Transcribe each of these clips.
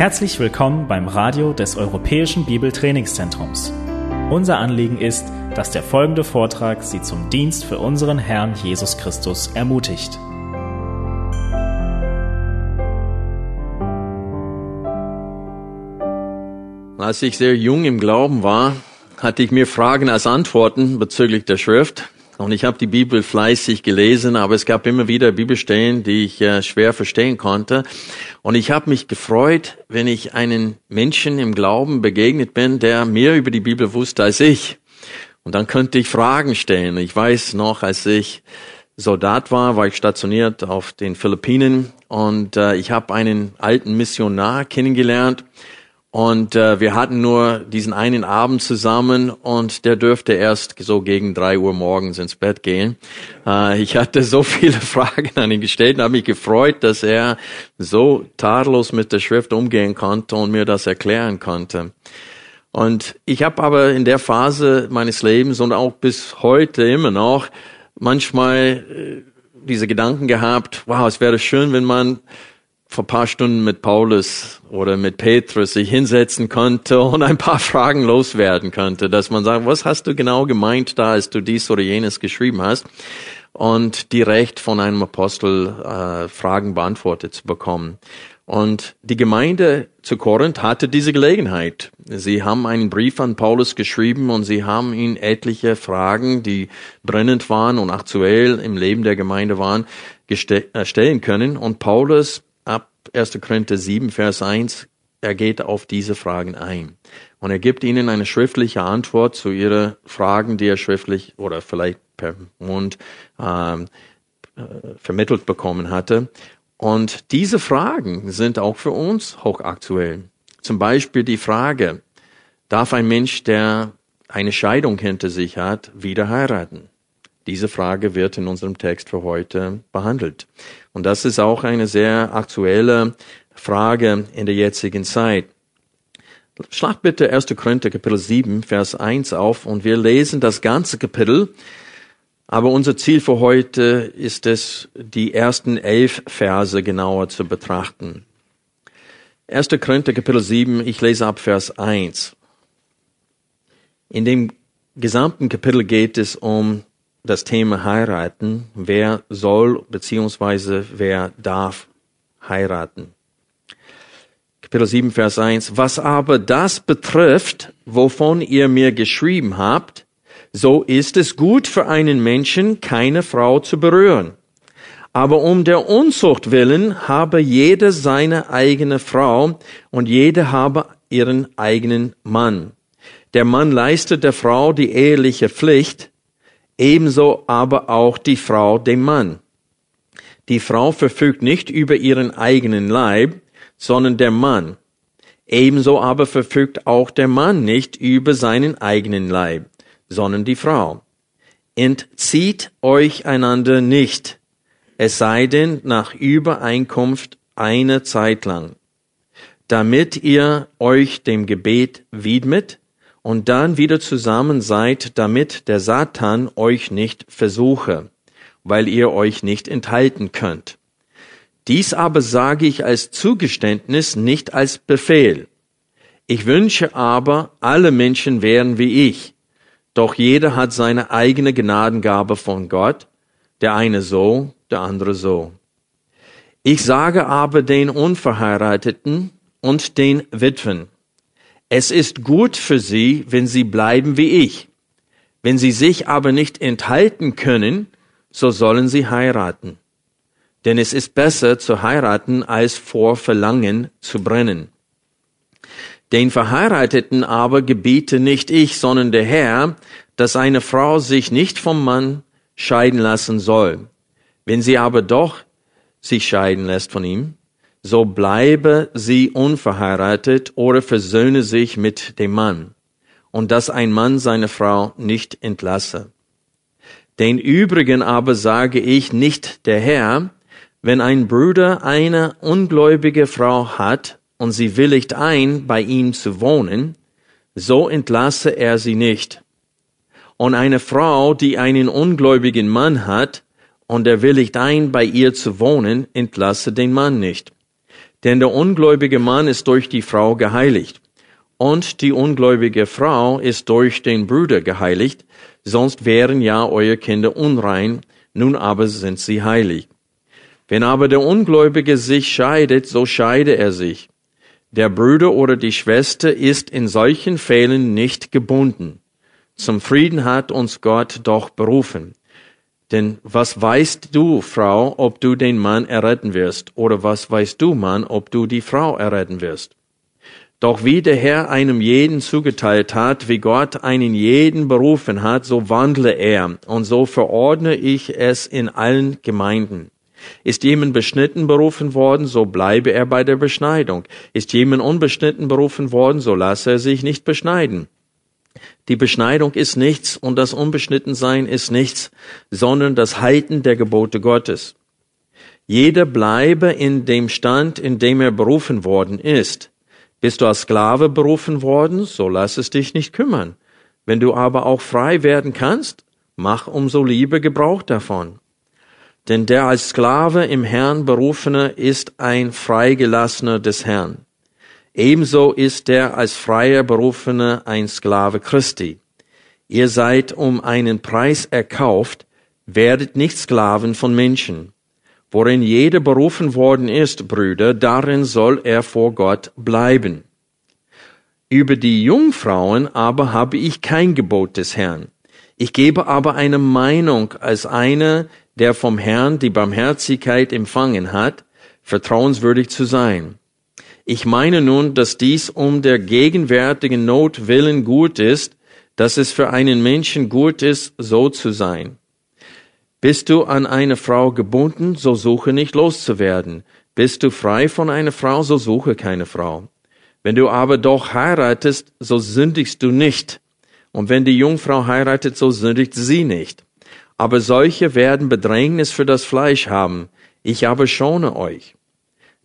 Herzlich willkommen beim Radio des Europäischen Bibeltrainingszentrums. Unser Anliegen ist, dass der folgende Vortrag Sie zum Dienst für unseren Herrn Jesus Christus ermutigt. Als ich sehr jung im Glauben war, hatte ich mir Fragen als Antworten bezüglich der Schrift. Und ich habe die Bibel fleißig gelesen, aber es gab immer wieder Bibelstellen, die ich äh, schwer verstehen konnte. Und ich habe mich gefreut, wenn ich einen Menschen im Glauben begegnet bin, der mehr über die Bibel wusste als ich. Und dann könnte ich Fragen stellen. Ich weiß noch, als ich Soldat war, war ich stationiert auf den Philippinen und äh, ich habe einen alten Missionar kennengelernt und äh, wir hatten nur diesen einen Abend zusammen und der dürfte erst so gegen drei Uhr morgens ins Bett gehen. Äh, ich hatte so viele Fragen an ihn gestellt und habe mich gefreut, dass er so tadellos mit der Schrift umgehen konnte und mir das erklären konnte. Und ich habe aber in der Phase meines Lebens und auch bis heute immer noch manchmal äh, diese Gedanken gehabt, wow, es wäre schön, wenn man vor paar Stunden mit Paulus oder mit Petrus sich hinsetzen konnte und ein paar Fragen loswerden könnte, dass man sagt, was hast du genau gemeint da, als du dies oder jenes geschrieben hast? Und direkt von einem Apostel äh, Fragen beantwortet zu bekommen. Und die Gemeinde zu Korinth hatte diese Gelegenheit. Sie haben einen Brief an Paulus geschrieben und sie haben ihn etliche Fragen, die brennend waren und aktuell im Leben der Gemeinde waren, äh, stellen können. Und Paulus 1. Korinther 7, Vers 1, er geht auf diese Fragen ein. Und er gibt ihnen eine schriftliche Antwort zu ihren Fragen, die er schriftlich oder vielleicht per Mund ähm, äh, vermittelt bekommen hatte. Und diese Fragen sind auch für uns hochaktuell. Zum Beispiel die Frage, darf ein Mensch, der eine Scheidung hinter sich hat, wieder heiraten? Diese Frage wird in unserem Text für heute behandelt. Und das ist auch eine sehr aktuelle Frage in der jetzigen Zeit. Schlag bitte 1. Korinther Kapitel 7, Vers 1 auf und wir lesen das ganze Kapitel. Aber unser Ziel für heute ist es, die ersten elf Verse genauer zu betrachten. 1. Korinther Kapitel 7, ich lese ab Vers 1. In dem gesamten Kapitel geht es um das Thema heiraten. Wer soll beziehungsweise wer darf heiraten? Kapitel 7, Vers 1. Was aber das betrifft, wovon ihr mir geschrieben habt, so ist es gut für einen Menschen, keine Frau zu berühren. Aber um der Unzucht willen habe jede seine eigene Frau und jede habe ihren eigenen Mann. Der Mann leistet der Frau die eheliche Pflicht, ebenso aber auch die Frau dem Mann. Die Frau verfügt nicht über ihren eigenen Leib, sondern der Mann. Ebenso aber verfügt auch der Mann nicht über seinen eigenen Leib, sondern die Frau. Entzieht euch einander nicht, es sei denn nach Übereinkunft eine Zeit lang, damit ihr euch dem Gebet widmet, und dann wieder zusammen seid, damit der Satan euch nicht versuche, weil ihr euch nicht enthalten könnt. Dies aber sage ich als Zugeständnis, nicht als Befehl. Ich wünsche aber, alle Menschen wären wie ich, doch jeder hat seine eigene Gnadengabe von Gott, der eine so, der andere so. Ich sage aber den Unverheirateten und den Witwen, es ist gut für sie, wenn sie bleiben wie ich. Wenn sie sich aber nicht enthalten können, so sollen sie heiraten. Denn es ist besser zu heiraten, als vor Verlangen zu brennen. Den Verheirateten aber gebiete nicht ich, sondern der Herr, dass eine Frau sich nicht vom Mann scheiden lassen soll. Wenn sie aber doch sich scheiden lässt von ihm, so bleibe sie unverheiratet oder versöhne sich mit dem Mann, und dass ein Mann seine Frau nicht entlasse. Den übrigen aber sage ich nicht der Herr, wenn ein Bruder eine ungläubige Frau hat und sie willigt ein, bei ihm zu wohnen, so entlasse er sie nicht. Und eine Frau, die einen ungläubigen Mann hat, und er willigt ein, bei ihr zu wohnen, entlasse den Mann nicht. Denn der ungläubige Mann ist durch die Frau geheiligt. Und die ungläubige Frau ist durch den Bruder geheiligt, sonst wären ja eure Kinder unrein, nun aber sind sie heilig. Wenn aber der Ungläubige sich scheidet, so scheide er sich. Der Bruder oder die Schwester ist in solchen Fällen nicht gebunden. Zum Frieden hat uns Gott doch berufen. Denn was weißt du, Frau, ob du den Mann erretten wirst? Oder was weißt du, Mann, ob du die Frau erretten wirst? Doch wie der Herr einem jeden zugeteilt hat, wie Gott einen jeden berufen hat, so wandle er, und so verordne ich es in allen Gemeinden. Ist jemand beschnitten berufen worden, so bleibe er bei der Beschneidung. Ist jemand unbeschnitten berufen worden, so lasse er sich nicht beschneiden. Die Beschneidung ist nichts und das Unbeschnittensein ist nichts, sondern das Halten der Gebote Gottes. Jeder bleibe in dem Stand, in dem er berufen worden ist. Bist du als Sklave berufen worden, so lass es dich nicht kümmern. Wenn du aber auch frei werden kannst, mach umso Liebe Gebrauch davon. Denn der als Sklave im Herrn berufene ist ein Freigelassener des Herrn. Ebenso ist der als freier Berufene ein Sklave Christi. Ihr seid um einen Preis erkauft, werdet nicht Sklaven von Menschen. Worin jeder berufen worden ist, Brüder, darin soll er vor Gott bleiben. Über die Jungfrauen aber habe ich kein Gebot des Herrn. Ich gebe aber eine Meinung als einer, der vom Herrn die Barmherzigkeit empfangen hat, vertrauenswürdig zu sein. Ich meine nun, dass dies um der gegenwärtigen Not willen gut ist, dass es für einen Menschen gut ist, so zu sein. Bist du an eine Frau gebunden, so suche nicht loszuwerden. Bist du frei von einer Frau, so suche keine Frau. Wenn du aber doch heiratest, so sündigst du nicht. Und wenn die Jungfrau heiratet, so sündigt sie nicht. Aber solche werden Bedrängnis für das Fleisch haben. Ich aber schone euch.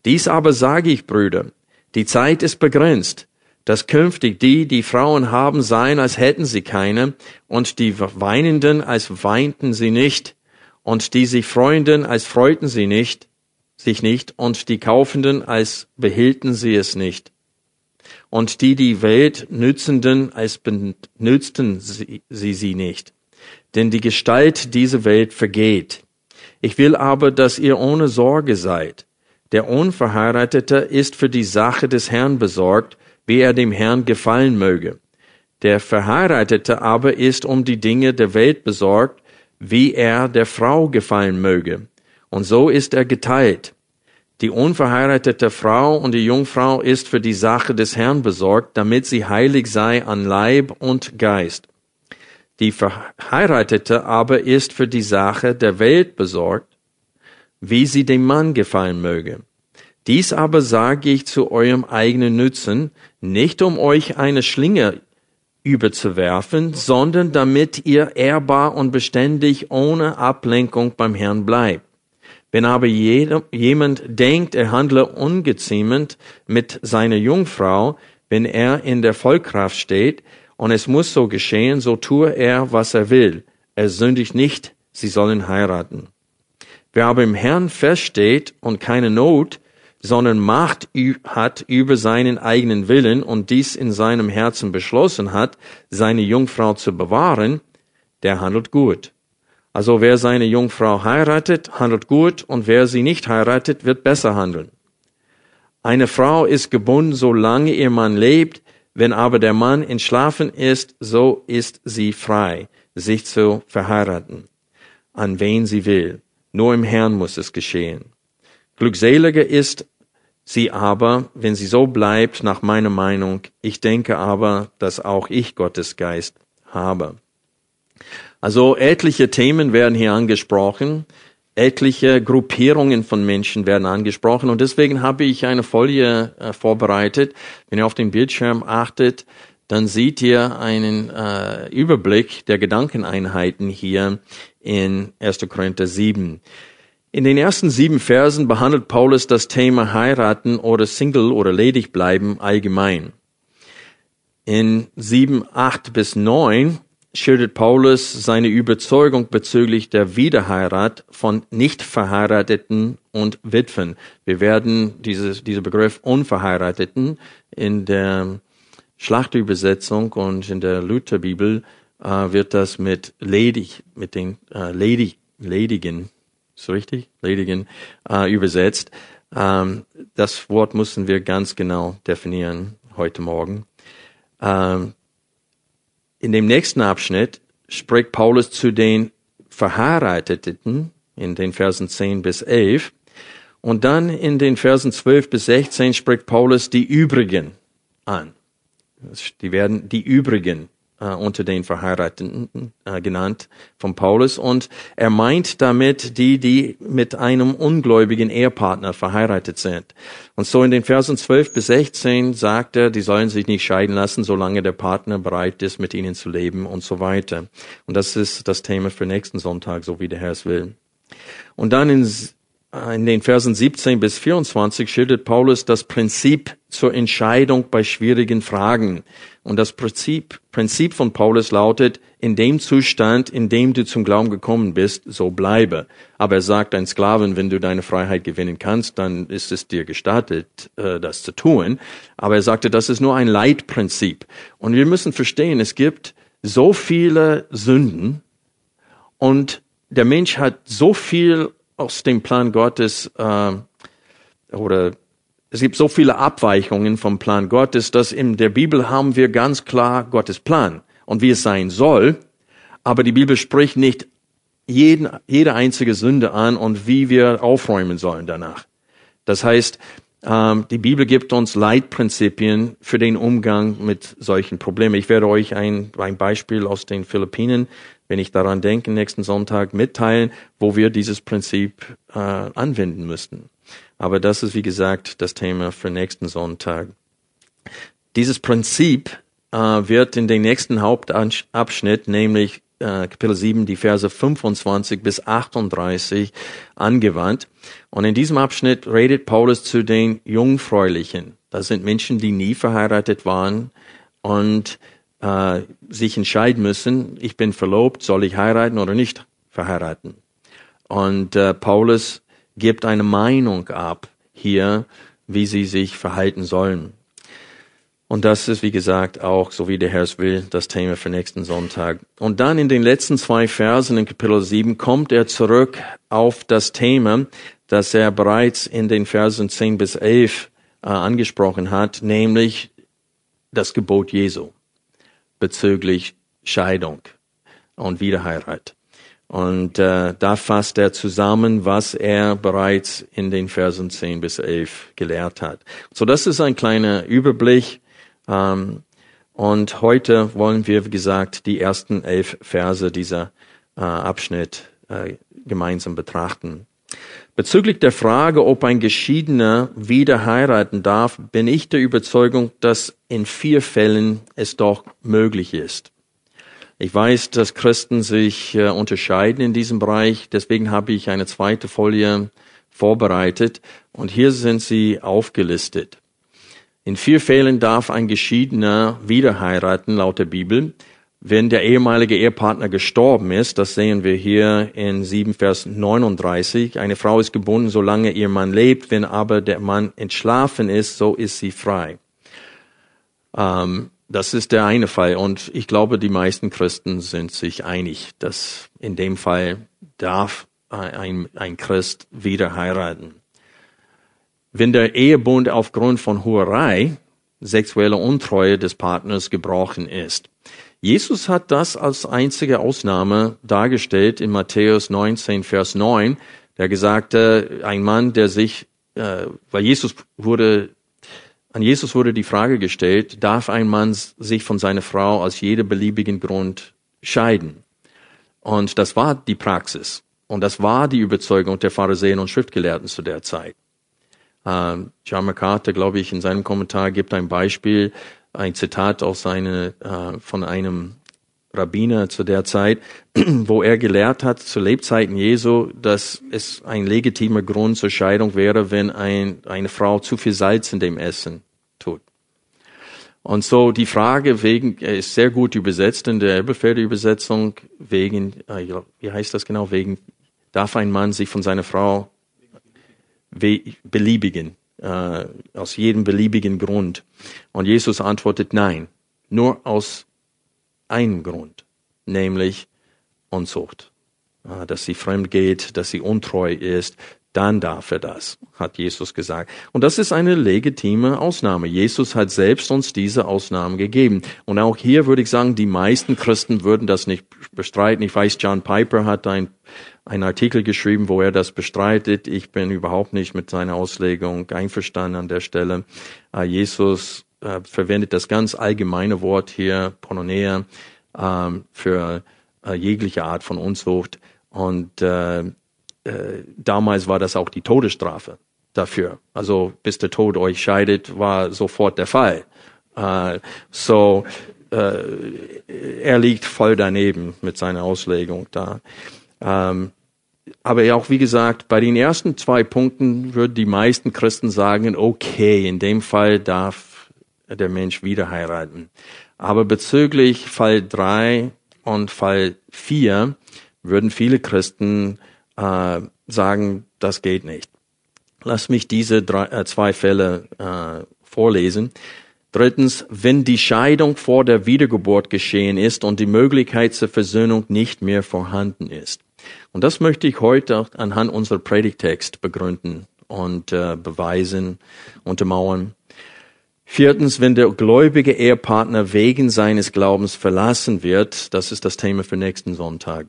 Dies aber sage ich, Brüder, die Zeit ist begrenzt, dass künftig die, die Frauen haben, seien, als hätten sie keine, und die Weinenden, als weinten sie nicht, und die sich Freunden, als freuten sie nicht, sich nicht, und die Kaufenden, als behielten sie es nicht. Und die die Welt nützenden, als benützten sie, sie sie nicht. Denn die Gestalt dieser Welt vergeht. Ich will aber, dass ihr ohne Sorge seid der Unverheiratete ist für die Sache des Herrn besorgt, wie er dem Herrn gefallen möge. Der Verheiratete aber ist um die Dinge der Welt besorgt, wie er der Frau gefallen möge. Und so ist er geteilt. Die unverheiratete Frau und die Jungfrau ist für die Sache des Herrn besorgt, damit sie heilig sei an Leib und Geist. Die Verheiratete aber ist für die Sache der Welt besorgt, wie sie dem Mann gefallen möge. Dies aber sage ich zu eurem eigenen Nützen, nicht um euch eine Schlinge überzuwerfen, sondern damit ihr ehrbar und beständig ohne Ablenkung beim Herrn bleibt. Wenn aber jemand denkt, er handle ungeziemend mit seiner Jungfrau, wenn er in der Vollkraft steht, und es muss so geschehen, so tue er, was er will. Er sündigt nicht, sie sollen heiraten. Wer aber im Herrn feststeht und keine Not, sondern Macht hat über seinen eigenen Willen und dies in seinem Herzen beschlossen hat, seine Jungfrau zu bewahren, der handelt gut. Also wer seine Jungfrau heiratet, handelt gut und wer sie nicht heiratet, wird besser handeln. Eine Frau ist gebunden, solange ihr Mann lebt, wenn aber der Mann entschlafen ist, so ist sie frei, sich zu verheiraten, an wen sie will. Nur im Herrn muss es geschehen. Glückseliger ist sie aber, wenn sie so bleibt, nach meiner Meinung. Ich denke aber, dass auch ich Gottes Geist habe. Also etliche Themen werden hier angesprochen, etliche Gruppierungen von Menschen werden angesprochen und deswegen habe ich eine Folie äh, vorbereitet. Wenn ihr auf den Bildschirm achtet, dann seht ihr einen äh, Überblick der Gedankeneinheiten hier in 1. Korinther 7. In den ersten sieben Versen behandelt Paulus das Thema heiraten oder Single oder ledig bleiben allgemein. In sieben, acht bis neun schildert Paulus seine Überzeugung bezüglich der Wiederheirat von nicht verheirateten und Witwen. Wir werden dieses, dieser Begriff Unverheirateten in der Schlachtübersetzung und in der Lutherbibel äh, wird das mit ledig, mit den äh, ledig, ledigen, ist richtig? Ledigen äh, übersetzt. Ähm, das Wort müssen wir ganz genau definieren heute Morgen. Ähm, in dem nächsten Abschnitt spricht Paulus zu den Verheirateten in den Versen 10 bis 11. Und dann in den Versen 12 bis 16 spricht Paulus die übrigen an. Die werden die übrigen äh, unter den Verheirateten äh, genannt von Paulus und er meint damit die, die mit einem ungläubigen Ehepartner verheiratet sind. Und so in den Versen 12 bis 16 sagt er, die sollen sich nicht scheiden lassen, solange der Partner bereit ist, mit ihnen zu leben und so weiter. Und das ist das Thema für nächsten Sonntag, so wie der Herr es will. Und dann in in den Versen 17 bis 24 schildert Paulus das Prinzip zur Entscheidung bei schwierigen Fragen. Und das Prinzip, Prinzip von Paulus lautet, in dem Zustand, in dem du zum Glauben gekommen bist, so bleibe. Aber er sagt, ein Sklaven, wenn du deine Freiheit gewinnen kannst, dann ist es dir gestattet, äh, das zu tun. Aber er sagte, das ist nur ein Leitprinzip. Und wir müssen verstehen, es gibt so viele Sünden und der Mensch hat so viel aus dem Plan Gottes äh, oder es gibt so viele Abweichungen vom Plan Gottes, dass in der Bibel haben wir ganz klar Gottes Plan und wie es sein soll. Aber die Bibel spricht nicht jeden, jede einzige Sünde an und wie wir aufräumen sollen danach. Das heißt, ähm, die Bibel gibt uns Leitprinzipien für den Umgang mit solchen Problemen. Ich werde euch ein, ein Beispiel aus den Philippinen wenn ich daran denke, nächsten Sonntag mitteilen, wo wir dieses Prinzip äh, anwenden müssten. Aber das ist, wie gesagt, das Thema für nächsten Sonntag. Dieses Prinzip äh, wird in den nächsten Hauptabschnitt, nämlich äh, Kapitel 7, die Verse 25 bis 38 angewandt. Und in diesem Abschnitt redet Paulus zu den Jungfräulichen. Das sind Menschen, die nie verheiratet waren und äh, sich entscheiden müssen, ich bin verlobt, soll ich heiraten oder nicht verheiraten. Und äh, Paulus gibt eine Meinung ab hier, wie sie sich verhalten sollen. Und das ist, wie gesagt, auch, so wie der Herr es will, das Thema für nächsten Sonntag. Und dann in den letzten zwei Versen in Kapitel 7 kommt er zurück auf das Thema, das er bereits in den Versen 10 bis 11 äh, angesprochen hat, nämlich das Gebot Jesu bezüglich Scheidung und Wiederheirat. Und äh, da fasst er zusammen, was er bereits in den Versen 10 bis 11 gelehrt hat. So, das ist ein kleiner Überblick. Ähm, und heute wollen wir, wie gesagt, die ersten elf Verse dieser äh, Abschnitt äh, gemeinsam betrachten. Bezüglich der Frage, ob ein Geschiedener wieder heiraten darf, bin ich der Überzeugung, dass in vier Fällen es doch möglich ist. Ich weiß, dass Christen sich äh, unterscheiden in diesem Bereich, deswegen habe ich eine zweite Folie vorbereitet und hier sind sie aufgelistet. In vier Fällen darf ein Geschiedener wieder heiraten, laut der Bibel wenn der ehemalige Ehepartner gestorben ist, das sehen wir hier in 7 Vers 39, eine Frau ist gebunden, solange ihr Mann lebt, wenn aber der Mann entschlafen ist, so ist sie frei. Ähm, das ist der eine Fall und ich glaube, die meisten Christen sind sich einig, dass in dem Fall darf ein, ein Christ wieder heiraten. Wenn der Ehebund aufgrund von Hurerei, sexueller Untreue des Partners gebrochen ist, Jesus hat das als einzige Ausnahme dargestellt in Matthäus 19, Vers 9, der gesagte, ein Mann, der sich, äh, weil Jesus wurde, an Jesus wurde die Frage gestellt, darf ein Mann sich von seiner Frau aus jedem beliebigen Grund scheiden? Und das war die Praxis. Und das war die Überzeugung der Pharisäer und Schriftgelehrten zu der Zeit. Ähm, John MacArthur, glaube ich, in seinem Kommentar gibt ein Beispiel, ein Zitat aus seine, äh, von einem Rabbiner zu der Zeit, wo er gelehrt hat zu Lebzeiten Jesu, dass es ein legitimer Grund zur Scheidung wäre, wenn ein, eine Frau zu viel Salz in dem Essen tut. Und so die Frage wegen, er ist sehr gut übersetzt in der Elberfelder Übersetzung, wegen, äh, wie heißt das genau, wegen, darf ein Mann sich von seiner Frau beliebigen, äh, aus jedem beliebigen Grund. Und Jesus antwortet nein, nur aus einem Grund, nämlich Unzucht. Äh, dass sie fremd geht, dass sie untreu ist, dann darf er das, hat Jesus gesagt. Und das ist eine legitime Ausnahme. Jesus hat selbst uns diese Ausnahmen gegeben. Und auch hier würde ich sagen, die meisten Christen würden das nicht bestreiten. Ich weiß, John Piper hat ein, einen Artikel geschrieben, wo er das bestreitet. Ich bin überhaupt nicht mit seiner Auslegung einverstanden an der Stelle. Uh, Jesus uh, verwendet das ganz allgemeine Wort hier, Pornonea, uh, für äh, jegliche Art von Unzucht. Und äh, damals war das auch die Todesstrafe dafür. Also bis der Tod euch scheidet, war sofort der Fall. Äh, so äh, er liegt voll daneben mit seiner Auslegung da. Ähm, aber auch wie gesagt, bei den ersten zwei Punkten würden die meisten Christen sagen, okay, in dem Fall darf der Mensch wieder heiraten. Aber bezüglich Fall drei und Fall vier würden viele Christen äh, sagen, das geht nicht. Lass mich diese drei, äh, zwei Fälle äh, vorlesen. Drittens, wenn die Scheidung vor der Wiedergeburt geschehen ist und die Möglichkeit zur Versöhnung nicht mehr vorhanden ist. Und das möchte ich heute anhand unserer Predigtext begründen und äh, beweisen, untermauern. Viertens, wenn der gläubige Ehepartner wegen seines Glaubens verlassen wird, das ist das Thema für nächsten Sonntag.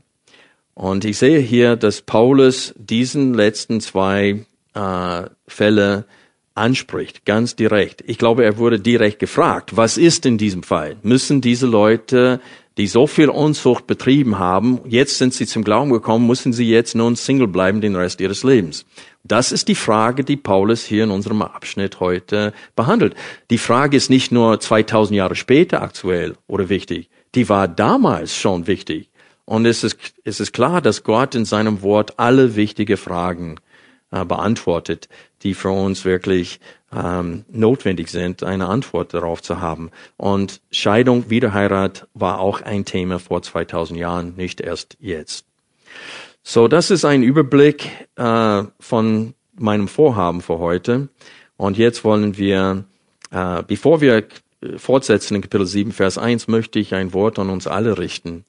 Und ich sehe hier, dass Paulus diesen letzten zwei äh, Fälle anspricht, ganz direkt. Ich glaube, er wurde direkt gefragt, was ist in diesem Fall? Müssen diese Leute, die so viel Unzucht betrieben haben, jetzt sind sie zum Glauben gekommen, müssen sie jetzt nun Single bleiben den Rest ihres Lebens? Das ist die Frage, die Paulus hier in unserem Abschnitt heute behandelt. Die Frage ist nicht nur 2000 Jahre später aktuell oder wichtig, die war damals schon wichtig. Und es ist, es ist klar, dass Gott in seinem Wort alle wichtige Fragen äh, beantwortet, die für uns wirklich ähm, notwendig sind, eine Antwort darauf zu haben. Und Scheidung, Wiederheirat war auch ein Thema vor 2000 Jahren, nicht erst jetzt. So, das ist ein Überblick äh, von meinem Vorhaben für heute. Und jetzt wollen wir, äh, bevor wir fortsetzen in Kapitel 7, Vers 1, möchte ich ein Wort an uns alle richten.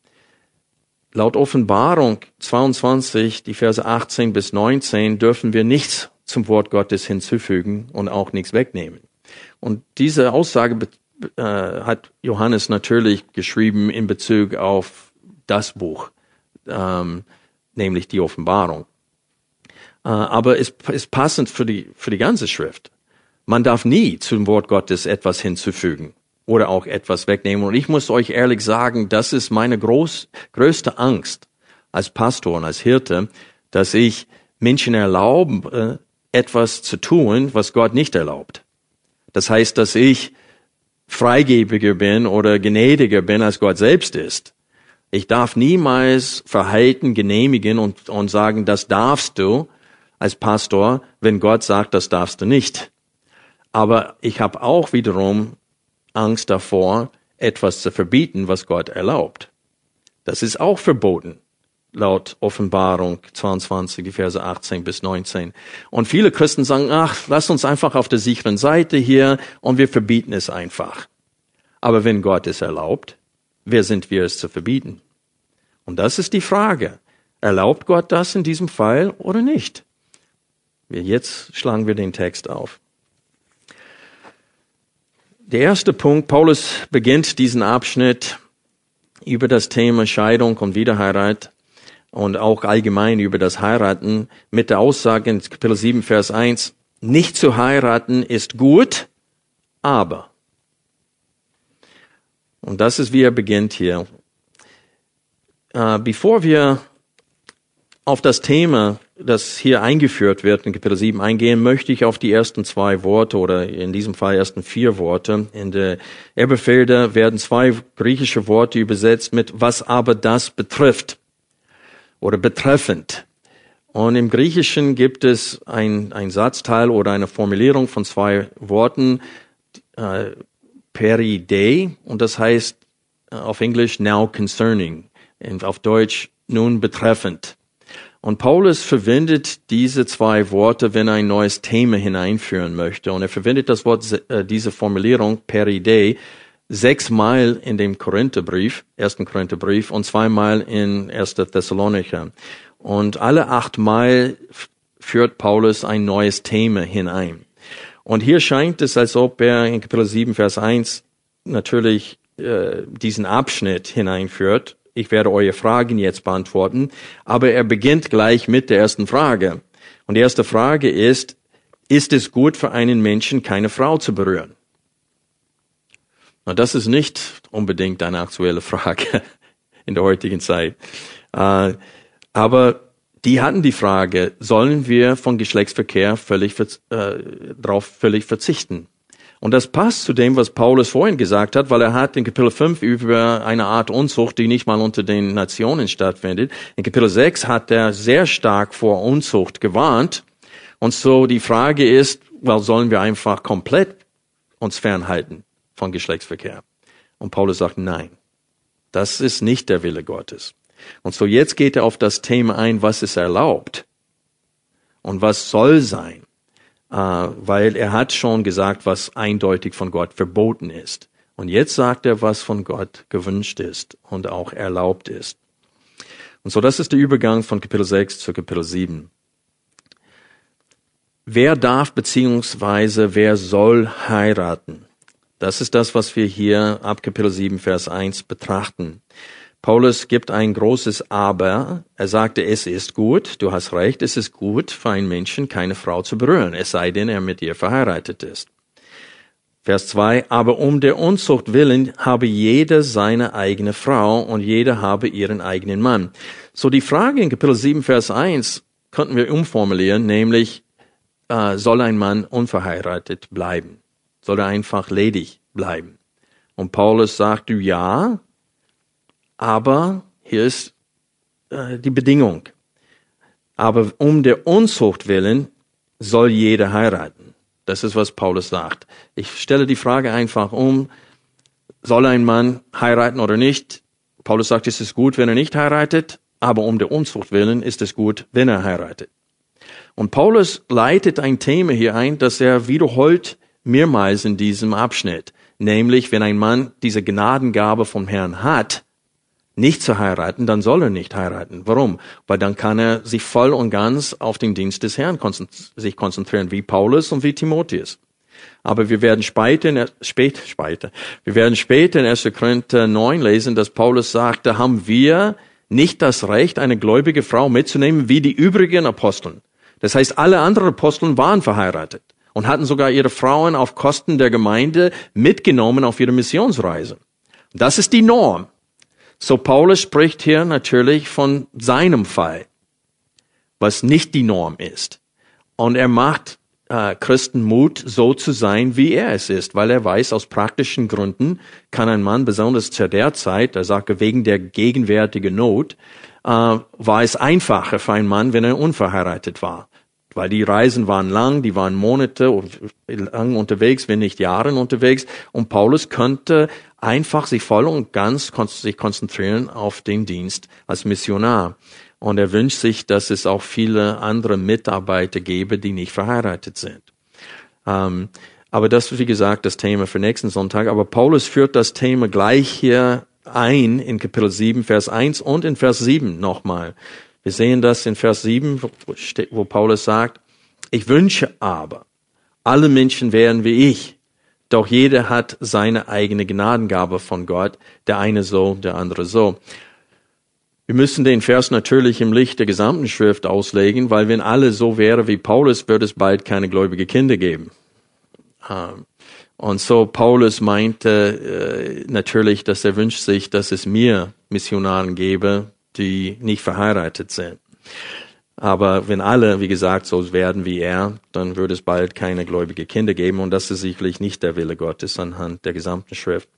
Laut Offenbarung 22, die Verse 18 bis 19, dürfen wir nichts zum Wort Gottes hinzufügen und auch nichts wegnehmen. Und diese Aussage äh, hat Johannes natürlich geschrieben in Bezug auf das Buch, ähm, nämlich die Offenbarung. Äh, aber es ist passend für die, für die ganze Schrift. Man darf nie zum Wort Gottes etwas hinzufügen oder auch etwas wegnehmen. Und ich muss euch ehrlich sagen, das ist meine groß, größte Angst als Pastor und als Hirte, dass ich Menschen erlaube, etwas zu tun, was Gott nicht erlaubt. Das heißt, dass ich freigebiger bin oder gnädiger bin, als Gott selbst ist. Ich darf niemals Verhalten genehmigen und, und sagen, das darfst du als Pastor, wenn Gott sagt, das darfst du nicht. Aber ich habe auch wiederum Angst davor, etwas zu verbieten, was Gott erlaubt. Das ist auch verboten, laut Offenbarung 22, die Verse 18 bis 19. Und viele Christen sagen, ach, lass uns einfach auf der sicheren Seite hier und wir verbieten es einfach. Aber wenn Gott es erlaubt, wer sind wir es zu verbieten? Und das ist die Frage. Erlaubt Gott das in diesem Fall oder nicht? Jetzt schlagen wir den Text auf. Der erste Punkt, Paulus beginnt diesen Abschnitt über das Thema Scheidung und Wiederheirat und auch allgemein über das Heiraten mit der Aussage in Kapitel 7, Vers 1, nicht zu heiraten ist gut, aber. Und das ist, wie er beginnt hier. Äh, bevor wir auf das Thema das hier eingeführt wird in Kapitel 7 eingehen, möchte ich auf die ersten zwei Worte oder in diesem Fall ersten vier Worte. In der Elberfelder werden zwei griechische Worte übersetzt mit was aber das betrifft oder betreffend. Und im Griechischen gibt es ein, ein Satzteil oder eine Formulierung von zwei Worten. Äh, peride und das heißt äh, auf Englisch now concerning, auf Deutsch nun betreffend. Und Paulus verwendet diese zwei Worte, wenn er ein neues Thema hineinführen möchte. Und er verwendet das Wort, äh, diese Formulierung peride sechsmal in dem Korintherbrief, ersten Korintherbrief und zweimal in 1. Thessalonicher. Und alle achtmal führt Paulus ein neues Thema hinein. Und hier scheint es, als ob er in Kapitel 7, Vers 1 natürlich äh, diesen Abschnitt hineinführt. Ich werde eure Fragen jetzt beantworten, aber er beginnt gleich mit der ersten Frage. Und die erste Frage ist, ist es gut für einen Menschen, keine Frau zu berühren? Na, das ist nicht unbedingt eine aktuelle Frage in der heutigen Zeit. Äh, aber die hatten die Frage, sollen wir von Geschlechtsverkehr völlig, äh, darauf völlig verzichten? Und das passt zu dem, was Paulus vorhin gesagt hat, weil er hat in Kapitel 5 über eine Art Unzucht, die nicht mal unter den Nationen stattfindet. In Kapitel 6 hat er sehr stark vor Unzucht gewarnt. Und so die Frage ist, well, sollen wir einfach komplett uns fernhalten? von Geschlechtsverkehr. Und Paulus sagt, nein, das ist nicht der Wille Gottes. Und so jetzt geht er auf das Thema ein, was ist erlaubt und was soll sein, weil er hat schon gesagt, was eindeutig von Gott verboten ist. Und jetzt sagt er, was von Gott gewünscht ist und auch erlaubt ist. Und so, das ist der Übergang von Kapitel 6 zu Kapitel 7. Wer darf beziehungsweise wer soll heiraten? Das ist das, was wir hier ab Kapitel 7, Vers 1 betrachten. Paulus gibt ein großes Aber. Er sagte, es ist gut, du hast recht, es ist gut für einen Menschen, keine Frau zu berühren, es sei denn, er mit ihr verheiratet ist. Vers 2, aber um der Unzucht willen habe jeder seine eigene Frau und jeder habe ihren eigenen Mann. So die Frage in Kapitel 7, Vers 1 könnten wir umformulieren, nämlich, äh, soll ein Mann unverheiratet bleiben? soll er einfach ledig bleiben. Und Paulus sagt, ja, aber hier ist äh, die Bedingung. Aber um der Unzucht willen soll jeder heiraten. Das ist, was Paulus sagt. Ich stelle die Frage einfach um, soll ein Mann heiraten oder nicht? Paulus sagt, es ist gut, wenn er nicht heiratet, aber um der Unzucht willen ist es gut, wenn er heiratet. Und Paulus leitet ein Thema hier ein, das er wiederholt mehrmals in diesem Abschnitt. Nämlich, wenn ein Mann diese Gnadengabe vom Herrn hat, nicht zu heiraten, dann soll er nicht heiraten. Warum? Weil dann kann er sich voll und ganz auf den Dienst des Herrn sich konzentrieren, wie Paulus und wie Timotheus. Aber wir werden später, in, spät, später, wir werden später in 1. Korinther 9 lesen, dass Paulus sagt, da haben wir nicht das Recht, eine gläubige Frau mitzunehmen wie die übrigen Aposteln. Das heißt, alle anderen Aposteln waren verheiratet und hatten sogar ihre Frauen auf Kosten der Gemeinde mitgenommen auf ihre Missionsreise. Das ist die Norm. So Paulus spricht hier natürlich von seinem Fall, was nicht die Norm ist. Und er macht äh, Christen Mut, so zu sein, wie er es ist, weil er weiß, aus praktischen Gründen kann ein Mann, besonders zu der Zeit, er sagt, wegen der gegenwärtigen Not, äh, war es einfacher für einen Mann, wenn er unverheiratet war weil die Reisen waren lang, die waren Monate lang unterwegs, wenn nicht Jahren unterwegs. Und Paulus könnte einfach sich voll und ganz sich konzentrieren auf den Dienst als Missionar. Und er wünscht sich, dass es auch viele andere Mitarbeiter gäbe, die nicht verheiratet sind. Ähm, aber das ist, wie gesagt, das Thema für nächsten Sonntag. Aber Paulus führt das Thema gleich hier ein in Kapitel 7, Vers 1 und in Vers 7 nochmal. Wir sehen das in Vers 7, wo Paulus sagt, ich wünsche aber, alle Menschen wären wie ich, doch jeder hat seine eigene Gnadengabe von Gott, der eine so, der andere so. Wir müssen den Vers natürlich im Licht der gesamten Schrift auslegen, weil wenn alle so wäre wie Paulus, würde es bald keine gläubige Kinder geben. Ähm, und so Paulus meinte äh, natürlich, dass er wünscht sich, dass es mir Missionaren gäbe, die nicht verheiratet sind. Aber wenn alle, wie gesagt, so werden wie er, dann würde es bald keine gläubige Kinder geben. Und das ist sicherlich nicht der Wille Gottes anhand der gesamten Schrift.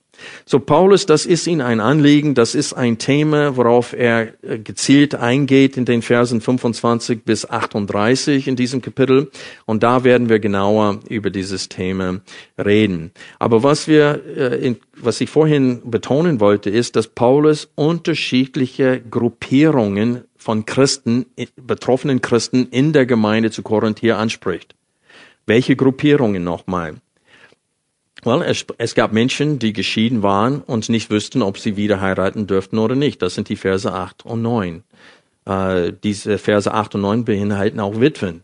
So Paulus, das ist ihm ein Anliegen, das ist ein Thema, worauf er äh, gezielt eingeht in den Versen 25 bis 38 in diesem Kapitel. Und da werden wir genauer über dieses Thema reden. Aber was wir, äh, was ich vorhin betonen wollte, ist, dass Paulus unterschiedliche Gruppierungen von Christen, betroffenen Christen in der Gemeinde zu Korinth hier anspricht. Welche Gruppierungen nochmal? Well, es, es, gab Menschen, die geschieden waren und nicht wüssten, ob sie wieder heiraten dürften oder nicht. Das sind die Verse 8 und 9. Äh, diese Verse 8 und 9 beinhalten auch Witwen,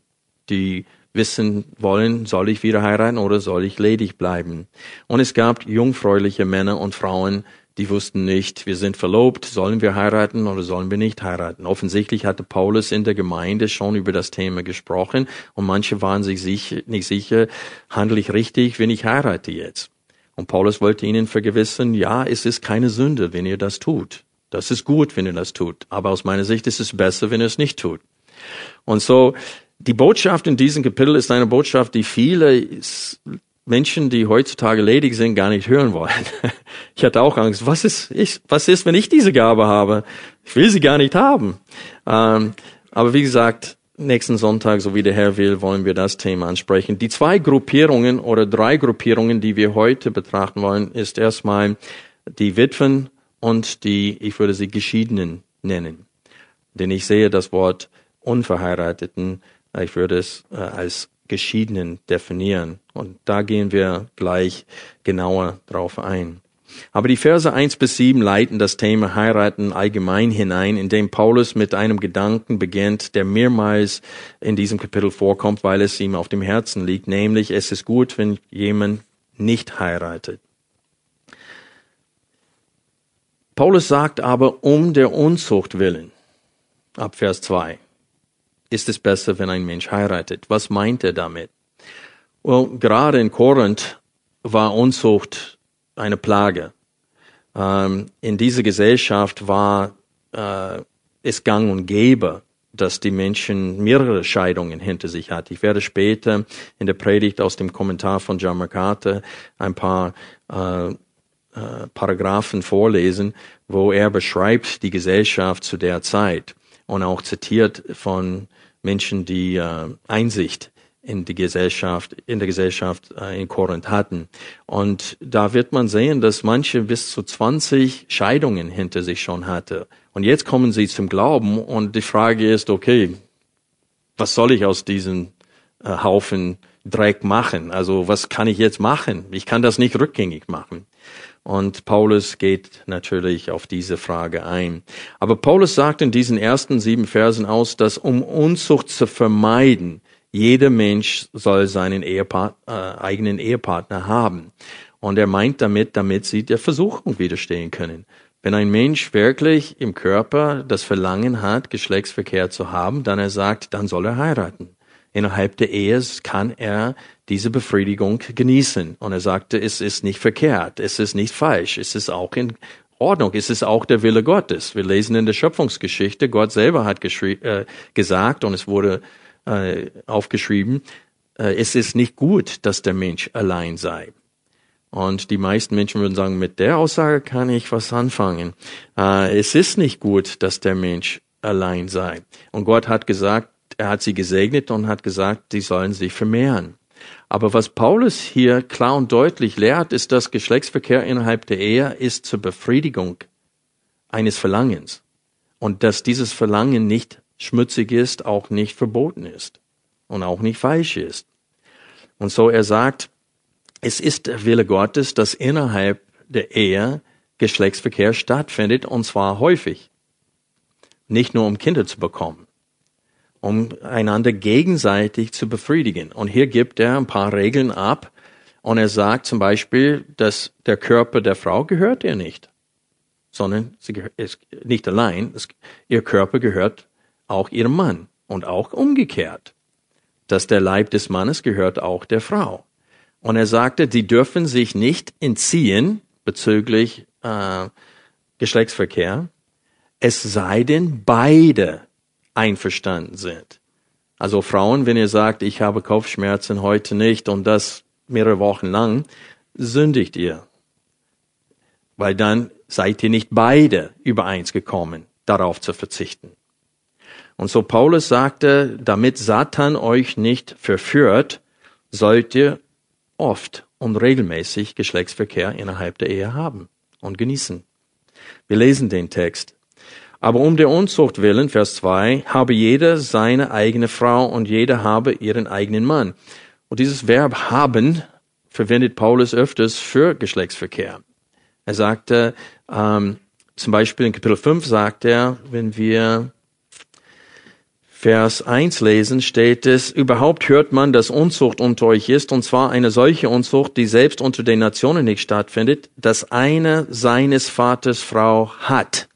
die wissen wollen, soll ich wieder heiraten oder soll ich ledig bleiben. Und es gab jungfräuliche Männer und Frauen, die wussten nicht, wir sind verlobt, sollen wir heiraten oder sollen wir nicht heiraten. Offensichtlich hatte Paulus in der Gemeinde schon über das Thema gesprochen und manche waren sich sicher, nicht sicher, handle ich richtig, wenn ich heirate jetzt. Und Paulus wollte ihnen vergewissern, ja, es ist keine Sünde, wenn ihr das tut. Das ist gut, wenn ihr das tut. Aber aus meiner Sicht ist es besser, wenn ihr es nicht tut. Und so, die Botschaft in diesem Kapitel ist eine Botschaft, die viele Menschen, die heutzutage ledig sind, gar nicht hören wollen. Ich hatte auch Angst. Was ist, ich, was ist, wenn ich diese Gabe habe? Ich will sie gar nicht haben. Ähm, aber wie gesagt, nächsten Sonntag, so wie der Herr will, wollen wir das Thema ansprechen. Die zwei Gruppierungen oder drei Gruppierungen, die wir heute betrachten wollen, ist erstmal die Witwen und die, ich würde sie Geschiedenen nennen. Denn ich sehe das Wort Unverheirateten, ich würde es äh, als Geschiedenen definieren. Und da gehen wir gleich genauer drauf ein. Aber die Verse 1 bis 7 leiten das Thema Heiraten allgemein hinein, indem Paulus mit einem Gedanken beginnt, der mehrmals in diesem Kapitel vorkommt, weil es ihm auf dem Herzen liegt, nämlich es ist gut, wenn jemand nicht heiratet. Paulus sagt aber um der Unzucht willen, ab Vers 2 ist es besser, wenn ein Mensch heiratet. Was meint er damit? Well, gerade in Korinth war Unzucht eine Plage. Ähm, in dieser Gesellschaft war äh, es gang und gäbe, dass die Menschen mehrere Scheidungen hinter sich hatten. Ich werde später in der Predigt aus dem Kommentar von John McCarthy ein paar äh, äh, Paragraphen vorlesen, wo er beschreibt die Gesellschaft zu der Zeit und auch zitiert von Menschen, die äh, Einsicht in die Gesellschaft, in der Gesellschaft äh, in Korinth hatten. Und da wird man sehen, dass manche bis zu 20 Scheidungen hinter sich schon hatte. Und jetzt kommen sie zum Glauben und die Frage ist, okay, was soll ich aus diesem äh, Haufen Dreck machen? Also was kann ich jetzt machen? Ich kann das nicht rückgängig machen. Und Paulus geht natürlich auf diese Frage ein. Aber Paulus sagt in diesen ersten sieben Versen aus, dass um Unzucht zu vermeiden, jeder Mensch soll seinen Ehepart äh, eigenen Ehepartner haben. Und er meint damit, damit sie der Versuchung widerstehen können. Wenn ein Mensch wirklich im Körper das Verlangen hat, Geschlechtsverkehr zu haben, dann er sagt, dann soll er heiraten. Innerhalb der Ehe kann er diese Befriedigung genießen. Und er sagte, es ist nicht verkehrt, es ist nicht falsch, es ist auch in Ordnung, es ist auch der Wille Gottes. Wir lesen in der Schöpfungsgeschichte, Gott selber hat äh, gesagt und es wurde äh, aufgeschrieben, äh, es ist nicht gut, dass der Mensch allein sei. Und die meisten Menschen würden sagen, mit der Aussage kann ich was anfangen. Äh, es ist nicht gut, dass der Mensch allein sei. Und Gott hat gesagt, er hat sie gesegnet und hat gesagt, sie sollen sich vermehren. Aber was Paulus hier klar und deutlich lehrt, ist, dass Geschlechtsverkehr innerhalb der Ehe ist zur Befriedigung eines Verlangens. Und dass dieses Verlangen nicht schmutzig ist, auch nicht verboten ist und auch nicht falsch ist. Und so er sagt, es ist der Wille Gottes, dass innerhalb der Ehe Geschlechtsverkehr stattfindet und zwar häufig. Nicht nur um Kinder zu bekommen um einander gegenseitig zu befriedigen. Und hier gibt er ein paar Regeln ab. Und er sagt zum Beispiel, dass der Körper der Frau gehört ihr nicht, sondern sie ist nicht allein. Es, ihr Körper gehört auch ihrem Mann und auch umgekehrt. Dass der Leib des Mannes gehört auch der Frau. Und er sagte, sie dürfen sich nicht entziehen bezüglich äh, Geschlechtsverkehr, es sei denn, beide einverstanden sind. Also Frauen, wenn ihr sagt, ich habe Kopfschmerzen heute nicht und das mehrere Wochen lang, sündigt ihr. Weil dann seid ihr nicht beide übereins gekommen, darauf zu verzichten. Und so Paulus sagte, damit Satan euch nicht verführt, sollt ihr oft und regelmäßig Geschlechtsverkehr innerhalb der Ehe haben und genießen. Wir lesen den Text. Aber um der Unzucht willen, Vers 2, habe jeder seine eigene Frau und jeder habe ihren eigenen Mann. Und dieses Verb haben verwendet Paulus öfters für Geschlechtsverkehr. Er sagte, ähm, zum Beispiel in Kapitel 5 sagt er, wenn wir Vers 1 lesen, steht es, überhaupt hört man, dass Unzucht unter euch ist, und zwar eine solche Unzucht, die selbst unter den Nationen nicht stattfindet, dass einer seines Vaters Frau hat.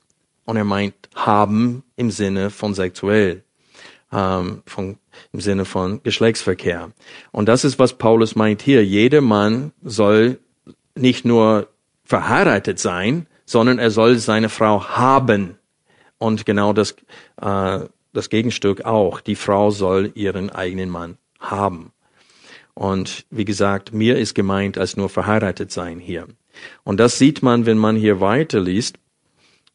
Und er meint haben im Sinne von sexuell, ähm, von, im Sinne von Geschlechtsverkehr. Und das ist, was Paulus meint hier. Jeder Mann soll nicht nur verheiratet sein, sondern er soll seine Frau haben. Und genau das, äh, das Gegenstück auch. Die Frau soll ihren eigenen Mann haben. Und wie gesagt, mir ist gemeint als nur verheiratet sein hier. Und das sieht man, wenn man hier weiterliest,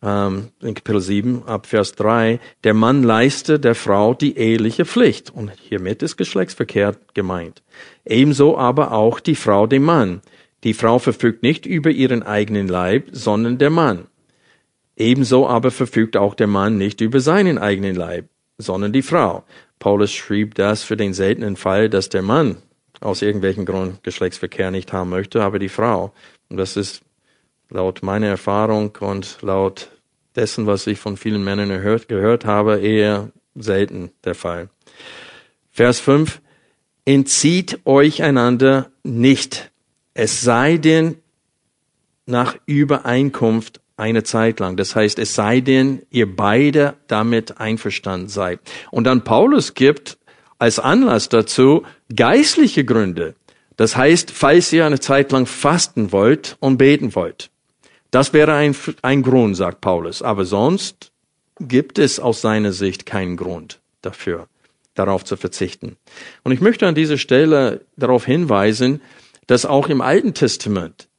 ähm, in Kapitel 7 ab Vers 3, der Mann leiste der Frau die eheliche Pflicht. Und hiermit ist Geschlechtsverkehr gemeint. Ebenso aber auch die Frau dem Mann. Die Frau verfügt nicht über ihren eigenen Leib, sondern der Mann. Ebenso aber verfügt auch der Mann nicht über seinen eigenen Leib, sondern die Frau. Paulus schrieb das für den seltenen Fall, dass der Mann aus irgendwelchen Grund Geschlechtsverkehr nicht haben möchte, aber die Frau. Und das ist laut meiner Erfahrung und laut dessen, was ich von vielen Männern gehört, gehört habe, eher selten der Fall. Vers 5. Entzieht euch einander nicht, es sei denn nach Übereinkunft eine Zeit lang. Das heißt, es sei denn, ihr beide damit einverstanden seid. Und dann Paulus gibt als Anlass dazu geistliche Gründe. Das heißt, falls ihr eine Zeit lang fasten wollt und beten wollt. Das wäre ein, ein Grund, sagt Paulus. Aber sonst gibt es aus seiner Sicht keinen Grund dafür, darauf zu verzichten. Und ich möchte an dieser Stelle darauf hinweisen, dass auch im Alten Testament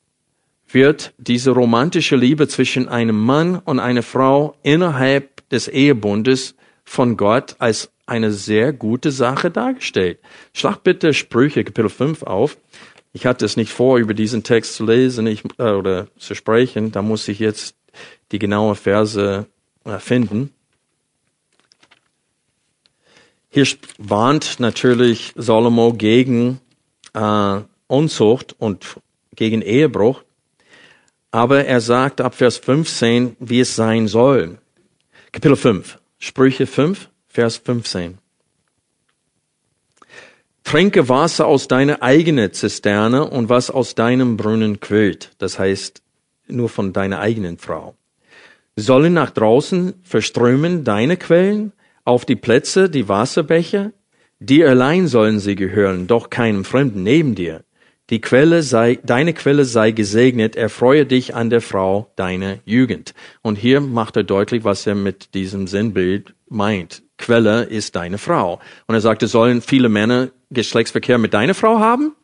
wird diese romantische Liebe zwischen einem Mann und einer Frau innerhalb des Ehebundes von Gott als eine sehr gute Sache dargestellt. Schlag bitte Sprüche Kapitel 5 auf. Ich hatte es nicht vor, über diesen Text zu lesen ich, äh, oder zu sprechen. Da muss ich jetzt die genaue Verse äh, finden. Hier warnt natürlich Salomo gegen äh, Unzucht und gegen Ehebruch. Aber er sagt ab Vers 15, wie es sein soll. Kapitel 5, Sprüche 5, Vers 15. Trinke Wasser aus deiner eigenen Zisterne und was aus deinem Brunnen quillt. Das heißt, nur von deiner eigenen Frau. Sollen nach draußen verströmen deine Quellen auf die Plätze, die Wasserbecher? Dir allein sollen sie gehören, doch keinem Fremden neben dir. Die Quelle sei, deine Quelle sei gesegnet, erfreue dich an der Frau deiner Jugend. Und hier macht er deutlich, was er mit diesem Sinnbild meint. Quelle ist deine Frau. Und er sagte, sollen viele Männer Geschlechtsverkehr mit deiner Frau haben?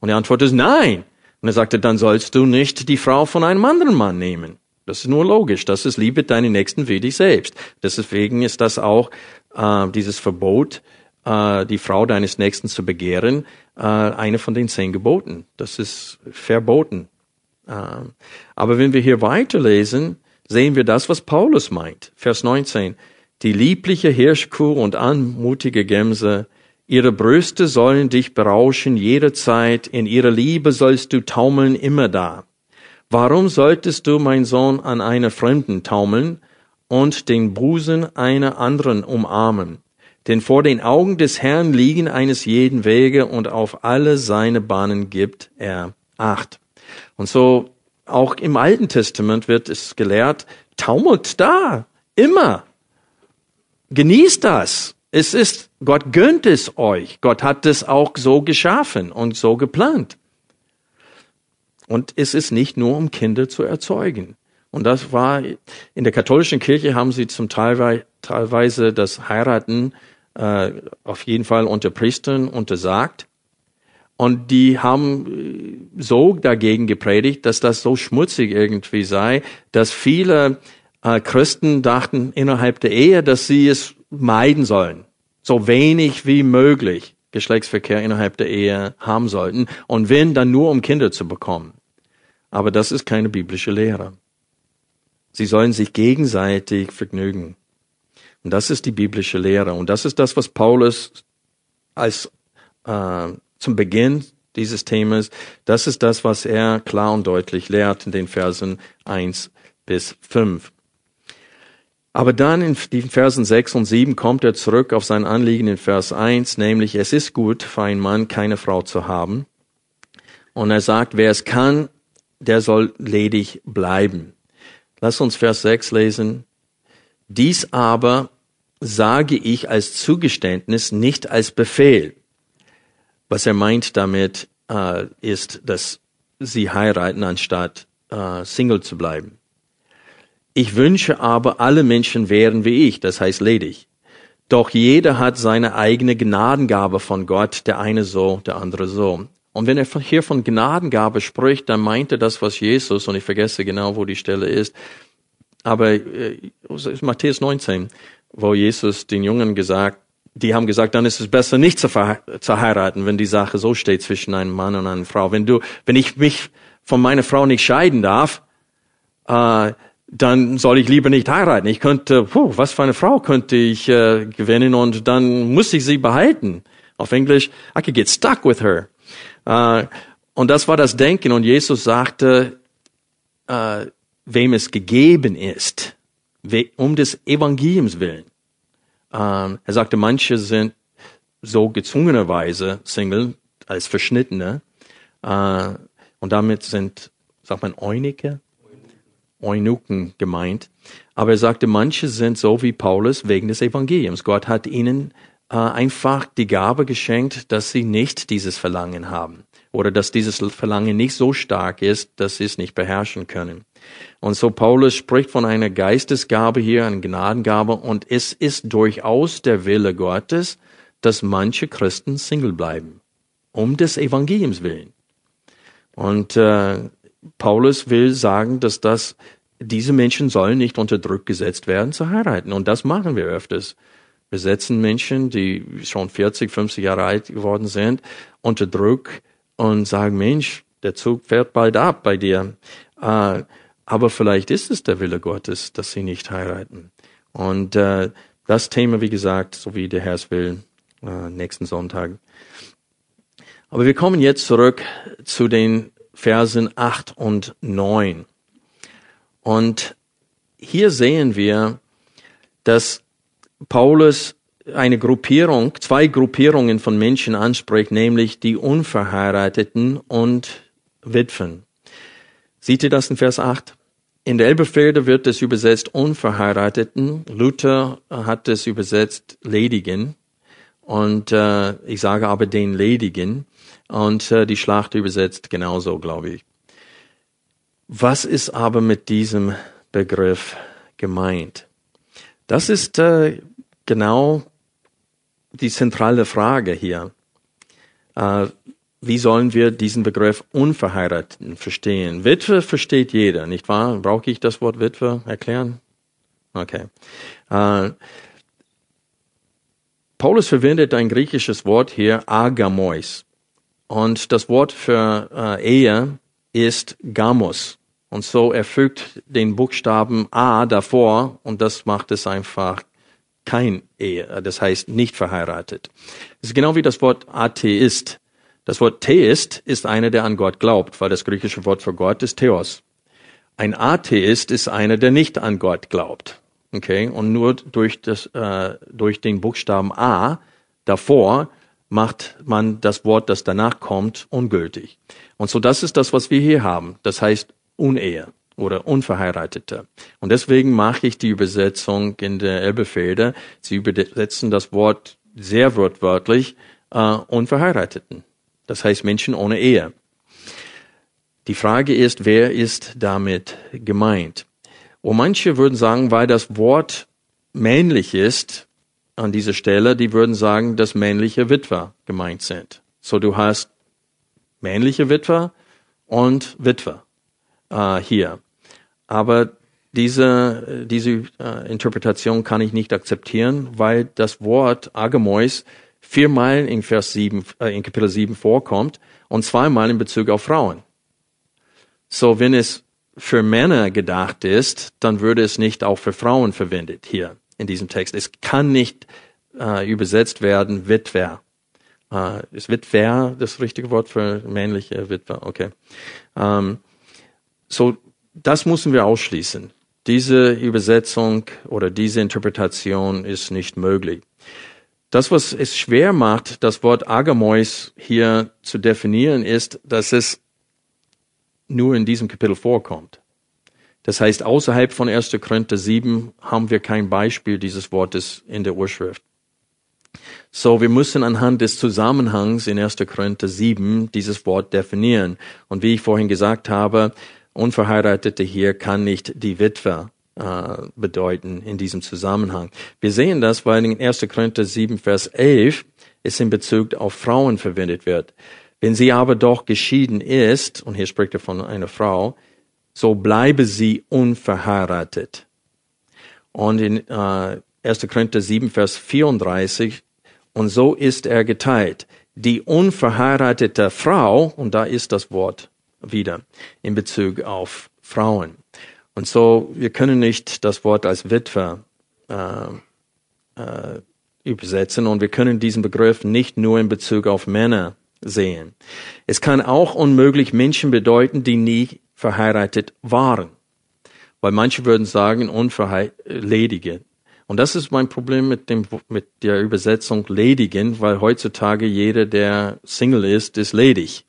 Und die Antwort ist nein. Und er sagte, dann sollst du nicht die Frau von einem anderen Mann nehmen. Das ist nur logisch. Das ist Liebe deinen Nächsten wie dich selbst. Deswegen ist das auch äh, dieses Verbot, äh, die Frau deines Nächsten zu begehren, äh, eine von den zehn Geboten. Das ist verboten. Ähm, aber wenn wir hier weiterlesen, sehen wir das, was Paulus meint. Vers 19. Die liebliche Hirschkuh und anmutige Gemse, ihre Brüste sollen dich berauschen jederzeit, in ihrer Liebe sollst du taumeln immer da. Warum solltest du, mein Sohn, an einer Fremden taumeln und den Busen einer anderen umarmen? Denn vor den Augen des Herrn liegen eines jeden Wege und auf alle seine Bahnen gibt er Acht. Und so auch im Alten Testament wird es gelehrt, taumelt da, immer. Genießt das. Es ist, Gott gönnt es euch. Gott hat es auch so geschaffen und so geplant. Und es ist nicht nur, um Kinder zu erzeugen, Und das war, in der katholischen Kirche haben sie zum Teil teilweise das Heiraten äh, auf jeden Fall unter Priestern untersagt. Und die haben äh, so dagegen gepredigt, dass das so schmutzig irgendwie sei, dass viele äh, Christen dachten innerhalb der Ehe, dass sie es meiden sollen. So wenig wie möglich Geschlechtsverkehr innerhalb der Ehe haben sollten. Und wenn, dann nur um Kinder zu bekommen. Aber das ist keine biblische Lehre. Sie sollen sich gegenseitig vergnügen. Und das ist die biblische Lehre. Und das ist das, was Paulus als äh, zum Beginn dieses Themas, das ist das, was er klar und deutlich lehrt in den Versen 1 bis 5. Aber dann in den Versen 6 und 7 kommt er zurück auf sein Anliegen in Vers 1, nämlich es ist gut für einen Mann, keine Frau zu haben. Und er sagt, wer es kann, der soll ledig bleiben. Lass uns Vers 6 lesen. Dies aber sage ich als Zugeständnis, nicht als Befehl. Was er meint damit, äh, ist, dass sie heiraten, anstatt äh, Single zu bleiben. Ich wünsche aber, alle Menschen wären wie ich, das heißt ledig. Doch jeder hat seine eigene Gnadengabe von Gott, der eine so, der andere so. Und wenn er hier von Gnadengabe spricht, dann meint er das, was Jesus, und ich vergesse genau, wo die Stelle ist, aber äh, ist Matthäus 19, wo Jesus den Jungen gesagt, die haben gesagt, dann ist es besser, nicht zu, zu heiraten, wenn die Sache so steht zwischen einem Mann und einer Frau. Wenn du, wenn ich mich von meiner Frau nicht scheiden darf, äh, dann soll ich lieber nicht heiraten. Ich könnte, puh, was für eine Frau könnte ich äh, gewinnen und dann muss ich sie behalten. Auf Englisch, I could get stuck with her. Äh, und das war das Denken. Und Jesus sagte, äh, wem es gegeben ist, um des Evangeliums willen. Ähm, er sagte, manche sind so gezwungenerweise Single als Verschnittene. Äh, und damit sind, sagt man, Eunike? Eunuchen gemeint. Aber er sagte, manche sind so wie Paulus wegen des Evangeliums. Gott hat ihnen äh, einfach die Gabe geschenkt, dass sie nicht dieses Verlangen haben oder dass dieses Verlangen nicht so stark ist, dass sie es nicht beherrschen können. Und so Paulus spricht von einer Geistesgabe hier, einer Gnadengabe, und es ist durchaus der Wille Gottes, dass manche Christen Single bleiben, um des Evangeliums willen. Und äh, Paulus will sagen, dass das diese Menschen sollen nicht unter Druck gesetzt werden zu heiraten. Und das machen wir öfters. Wir setzen Menschen, die schon 40, 50 Jahre alt geworden sind, unter Druck und sagen, Mensch, der Zug fährt bald ab bei dir. Äh, aber vielleicht ist es der Wille Gottes, dass sie nicht heiraten. Und äh, das Thema, wie gesagt, so wie der Herr es will, äh, nächsten Sonntag. Aber wir kommen jetzt zurück zu den Versen 8 und 9. Und hier sehen wir, dass Paulus eine Gruppierung, zwei Gruppierungen von Menschen anspricht, nämlich die Unverheirateten und Witwen. Seht ihr das in Vers 8? In der Elberfelder wird es übersetzt Unverheirateten. Luther hat es übersetzt Ledigen. Und äh, ich sage aber den Ledigen. Und äh, die Schlacht übersetzt genauso, glaube ich. Was ist aber mit diesem Begriff gemeint? Das ist äh, genau die zentrale Frage hier. Äh, wie sollen wir diesen Begriff Unverheirateten verstehen? Witwe versteht jeder, nicht wahr? Brauche ich das Wort Witwe erklären? Okay. Äh, Paulus verwendet ein griechisches Wort hier, agamois. Und das Wort für äh, Ehe ist gamos. Und so er den Buchstaben A davor und das macht es einfach kein Ehe, das heißt nicht verheiratet. Das ist genau wie das Wort Atheist. Das Wort Theist ist einer, der an Gott glaubt, weil das griechische Wort für Gott ist Theos. Ein Atheist ist einer, der nicht an Gott glaubt. Okay, und nur durch das äh, durch den Buchstaben A davor macht man das Wort, das danach kommt, ungültig. Und so das ist das, was wir hier haben. Das heißt Unehe oder Unverheiratete. Und deswegen mache ich die Übersetzung in der Elbefelder. Sie übersetzen das Wort sehr wortwörtlich äh, Unverheirateten. Das heißt Menschen ohne Ehe. Die Frage ist, wer ist damit gemeint? Und manche würden sagen, weil das Wort männlich ist an dieser Stelle, die würden sagen, dass männliche Witwer gemeint sind. So du hast männliche Witwer und Witwer äh, hier. Aber diese, diese äh, Interpretation kann ich nicht akzeptieren, weil das Wort Agamois viermal in Vers 7, äh, in Kapitel 7 vorkommt und zweimal in Bezug auf Frauen. So, wenn es für Männer gedacht ist, dann würde es nicht auch für Frauen verwendet hier in diesem Text. Es kann nicht äh, übersetzt werden Witwer. Äh, ist Witwer das richtige Wort für männliche Witwer? Okay. Ähm, so, das müssen wir ausschließen. Diese Übersetzung oder diese Interpretation ist nicht möglich. Das, was es schwer macht, das Wort Agamois hier zu definieren, ist, dass es nur in diesem Kapitel vorkommt. Das heißt, außerhalb von 1. Korinther 7 haben wir kein Beispiel dieses Wortes in der Urschrift. So, wir müssen anhand des Zusammenhangs in 1. Korinther 7 dieses Wort definieren. Und wie ich vorhin gesagt habe, Unverheiratete hier kann nicht die Witwe äh, bedeuten in diesem Zusammenhang. Wir sehen das, weil in 1. Korinther 7, Vers 11 es in Bezug auf Frauen verwendet wird. Wenn sie aber doch geschieden ist, und hier spricht er von einer Frau, so bleibe sie unverheiratet. Und in äh, 1. Korinther 7, Vers 34, und so ist er geteilt. Die unverheiratete Frau, und da ist das Wort wieder in Bezug auf Frauen. Und so, wir können nicht das Wort als Witwer äh, äh, übersetzen und wir können diesen Begriff nicht nur in Bezug auf Männer sehen. Es kann auch unmöglich Menschen bedeuten, die nie verheiratet waren. Weil manche würden sagen, unverheiratete. Und das ist mein Problem mit dem, mit der Übersetzung ledigen, weil heutzutage jeder, der Single ist, ist ledig.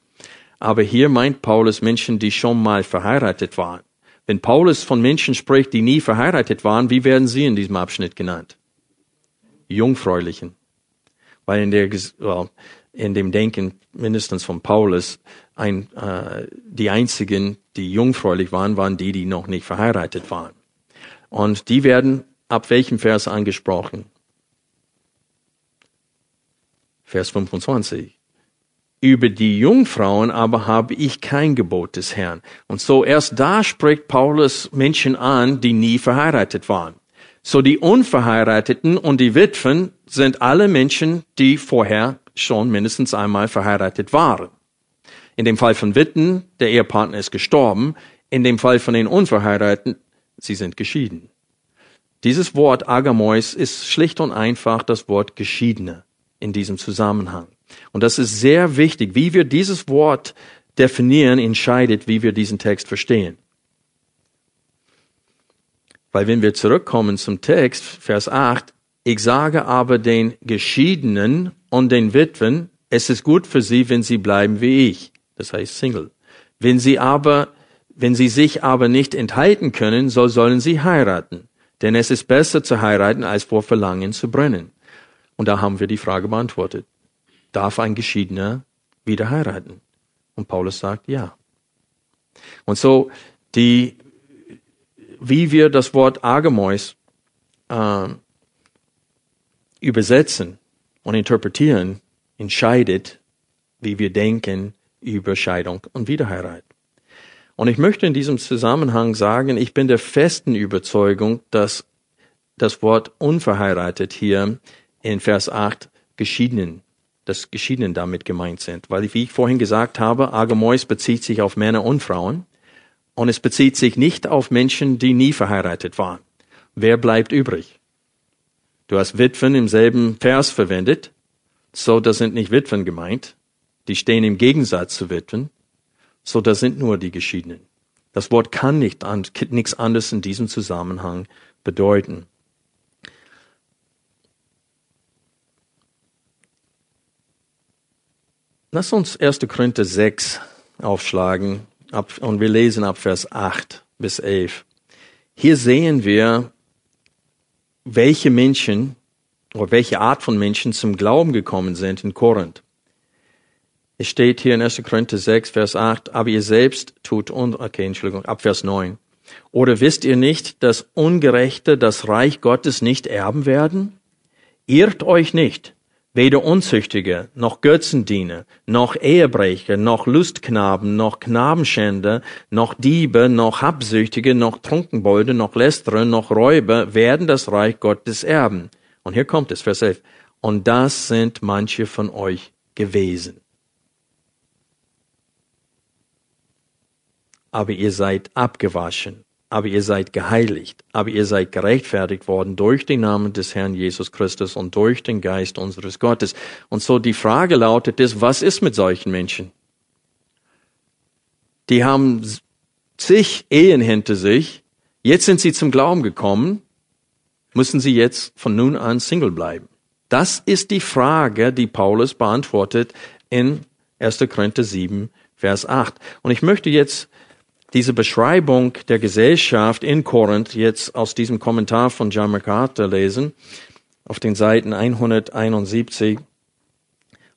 Aber hier meint Paulus Menschen, die schon mal verheiratet waren. Wenn Paulus von Menschen spricht, die nie verheiratet waren, wie werden sie in diesem Abschnitt genannt? Jungfräulichen. Weil in, der, in dem Denken mindestens von Paulus ein, äh, die einzigen, die jungfräulich waren, waren die, die noch nicht verheiratet waren. Und die werden ab welchem Vers angesprochen? Vers 25. Über die Jungfrauen aber habe ich kein Gebot des Herrn. Und so erst da spricht Paulus Menschen an, die nie verheiratet waren. So die Unverheirateten und die Witwen sind alle Menschen, die vorher schon mindestens einmal verheiratet waren. In dem Fall von Witten, der Ehepartner ist gestorben. In dem Fall von den Unverheirateten, sie sind geschieden. Dieses Wort Agamois ist schlicht und einfach das Wort Geschiedene in diesem Zusammenhang. Und das ist sehr wichtig. Wie wir dieses Wort definieren, entscheidet, wie wir diesen Text verstehen. Weil wenn wir zurückkommen zum Text, Vers 8, ich sage aber den Geschiedenen und den Witwen, es ist gut für sie, wenn sie bleiben wie ich das heißt Single. Wenn sie aber, wenn sie sich aber nicht enthalten können, so sollen sie heiraten. Denn es ist besser zu heiraten, als vor Verlangen zu brennen. Und da haben wir die Frage beantwortet. Darf ein Geschiedener wieder heiraten? Und Paulus sagt ja. Und so die, wie wir das Wort Agamois äh, übersetzen und interpretieren, entscheidet, wie wir denken über Scheidung und Wiederheirat. Und ich möchte in diesem Zusammenhang sagen, ich bin der festen Überzeugung, dass das Wort unverheiratet hier in Vers 8 geschiedenen, dass geschiedenen damit gemeint sind. Weil, wie ich vorhin gesagt habe, Agamois bezieht sich auf Männer und Frauen und es bezieht sich nicht auf Menschen, die nie verheiratet waren. Wer bleibt übrig? Du hast Witwen im selben Vers verwendet, so das sind nicht Witwen gemeint, die stehen im Gegensatz zu Witwen. So, das sind nur die Geschiedenen. Das Wort kann nicht an, nichts anderes in diesem Zusammenhang bedeuten. Lass uns 1. Korinther 6 aufschlagen ab, und wir lesen ab Vers 8 bis 11. Hier sehen wir, welche Menschen oder welche Art von Menschen zum Glauben gekommen sind in Korinth. Es steht hier in 1. Korinther 6, Vers 8, aber ihr selbst tut und, okay, Entschuldigung, ab Vers 9. Oder wisst ihr nicht, dass Ungerechte das Reich Gottes nicht erben werden? Irrt euch nicht. Weder Unzüchtige, noch Götzendiener, noch Ehebrecher, noch Lustknaben, noch Knabenschänder, noch Diebe, noch Habsüchtige, noch Trunkenbolde, noch Lästerer, noch Räuber werden das Reich Gottes erben. Und hier kommt es, Vers 11. Und das sind manche von euch gewesen. Aber ihr seid abgewaschen aber ihr seid geheiligt, aber ihr seid gerechtfertigt worden durch den Namen des Herrn Jesus Christus und durch den Geist unseres Gottes. Und so die Frage lautet ist, was ist mit solchen Menschen? Die haben zig Ehen hinter sich, jetzt sind sie zum Glauben gekommen, müssen sie jetzt von nun an Single bleiben? Das ist die Frage, die Paulus beantwortet in 1. Korinther 7, Vers 8. Und ich möchte jetzt diese Beschreibung der Gesellschaft in Korinth jetzt aus diesem Kommentar von John MacArthur lesen, auf den Seiten 171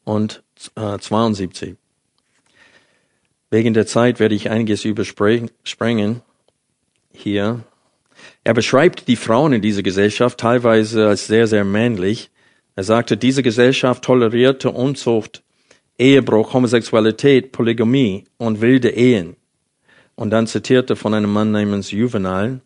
und äh, 72. Wegen der Zeit werde ich einiges überspringen hier. Er beschreibt die Frauen in dieser Gesellschaft teilweise als sehr, sehr männlich. Er sagte, diese Gesellschaft tolerierte Unzucht, Ehebruch, Homosexualität, Polygamie und wilde Ehen und dann zitierte von einem Mann namens Juvenal,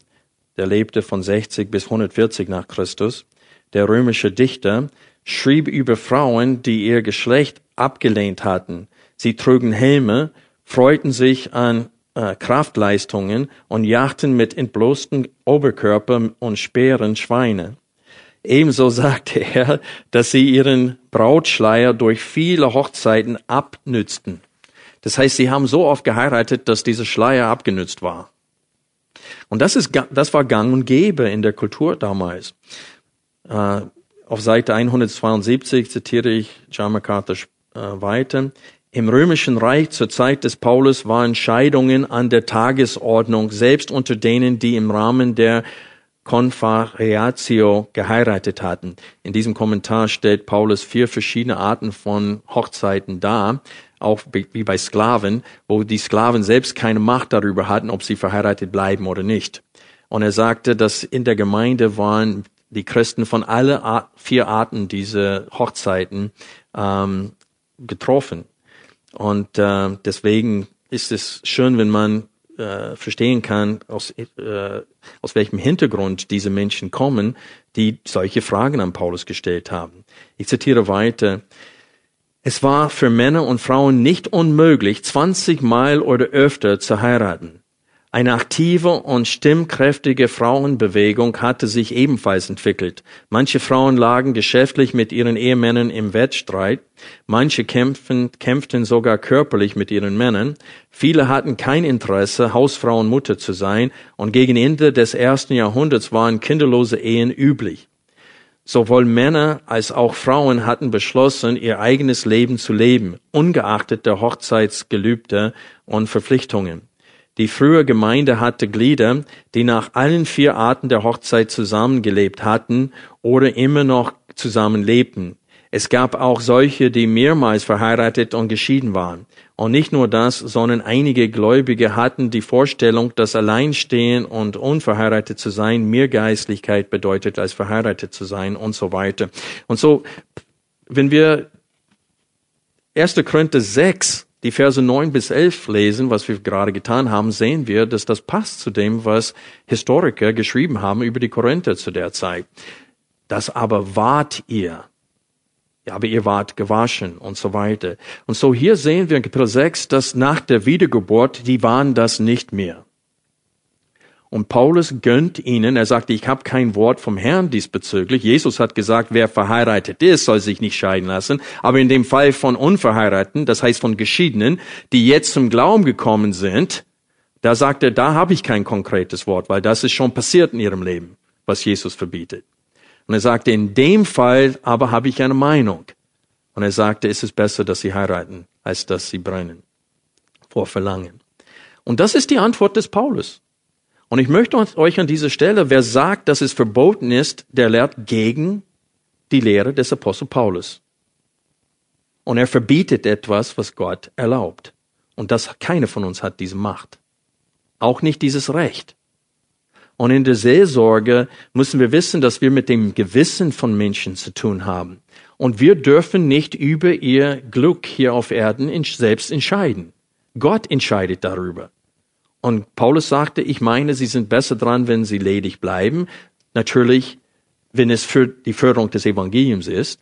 der lebte von 60 bis 140 nach Christus. Der römische Dichter schrieb über Frauen, die ihr Geschlecht abgelehnt hatten. Sie trugen Helme, freuten sich an äh, Kraftleistungen und jagten mit entblößten Oberkörper und Speeren Schweine. Ebenso sagte er, dass sie ihren Brautschleier durch viele Hochzeiten abnützten. Das heißt, sie haben so oft geheiratet, dass dieser Schleier abgenützt war. Und das, ist, das war gang und gäbe in der Kultur damals. Äh, auf Seite 172 zitiere ich John MacArthur äh, weiter. Im römischen Reich zur Zeit des Paulus waren Scheidungen an der Tagesordnung, selbst unter denen, die im Rahmen der Confareatio geheiratet hatten. In diesem Kommentar stellt Paulus vier verschiedene Arten von Hochzeiten dar auch wie bei Sklaven, wo die Sklaven selbst keine Macht darüber hatten, ob sie verheiratet bleiben oder nicht. Und er sagte, dass in der Gemeinde waren die Christen von alle vier Arten dieser Hochzeiten ähm, getroffen. Und äh, deswegen ist es schön, wenn man äh, verstehen kann, aus, äh, aus welchem Hintergrund diese Menschen kommen, die solche Fragen an Paulus gestellt haben. Ich zitiere weiter. Es war für Männer und Frauen nicht unmöglich, 20 Mal oder öfter zu heiraten. Eine aktive und stimmkräftige Frauenbewegung hatte sich ebenfalls entwickelt. Manche Frauen lagen geschäftlich mit ihren Ehemännern im Wettstreit, manche kämpfen, kämpften sogar körperlich mit ihren Männern, viele hatten kein Interesse, Hausfrau und Mutter zu sein, und gegen Ende des ersten Jahrhunderts waren kinderlose Ehen üblich. Sowohl Männer als auch Frauen hatten beschlossen, ihr eigenes Leben zu leben, ungeachtet der Hochzeitsgelübde und Verpflichtungen. Die frühe Gemeinde hatte Glieder, die nach allen vier Arten der Hochzeit zusammengelebt hatten oder immer noch zusammenlebten. Es gab auch solche, die mehrmals verheiratet und geschieden waren. Und nicht nur das, sondern einige Gläubige hatten die Vorstellung, dass Alleinstehen und unverheiratet zu sein mehr Geistlichkeit bedeutet, als verheiratet zu sein und so weiter. Und so, wenn wir 1. Korinther 6, die Verse 9 bis 11 lesen, was wir gerade getan haben, sehen wir, dass das passt zu dem, was Historiker geschrieben haben über die Korinther zu der Zeit. Das aber wart ihr ja, aber ihr wart gewaschen und so weiter. Und so hier sehen wir in Kapitel 6, dass nach der Wiedergeburt, die waren das nicht mehr. Und Paulus gönnt ihnen, er sagte, ich habe kein Wort vom Herrn diesbezüglich. Jesus hat gesagt, wer verheiratet ist, soll sich nicht scheiden lassen. Aber in dem Fall von Unverheirateten, das heißt von Geschiedenen, die jetzt zum Glauben gekommen sind, da sagt er, da habe ich kein konkretes Wort, weil das ist schon passiert in ihrem Leben, was Jesus verbietet. Und er sagte, in dem Fall aber habe ich eine Meinung. Und er sagte, es ist besser, dass sie heiraten, als dass sie brennen. Vor Verlangen. Und das ist die Antwort des Paulus. Und ich möchte euch an dieser Stelle, wer sagt, dass es verboten ist, der lehrt gegen die Lehre des Apostel Paulus. Und er verbietet etwas, was Gott erlaubt. Und das, keine von uns hat diese Macht. Auch nicht dieses Recht. Und in der Seelsorge müssen wir wissen, dass wir mit dem Gewissen von Menschen zu tun haben. Und wir dürfen nicht über ihr Glück hier auf Erden selbst entscheiden. Gott entscheidet darüber. Und Paulus sagte, ich meine, sie sind besser dran, wenn sie ledig bleiben. Natürlich, wenn es für die Förderung des Evangeliums ist.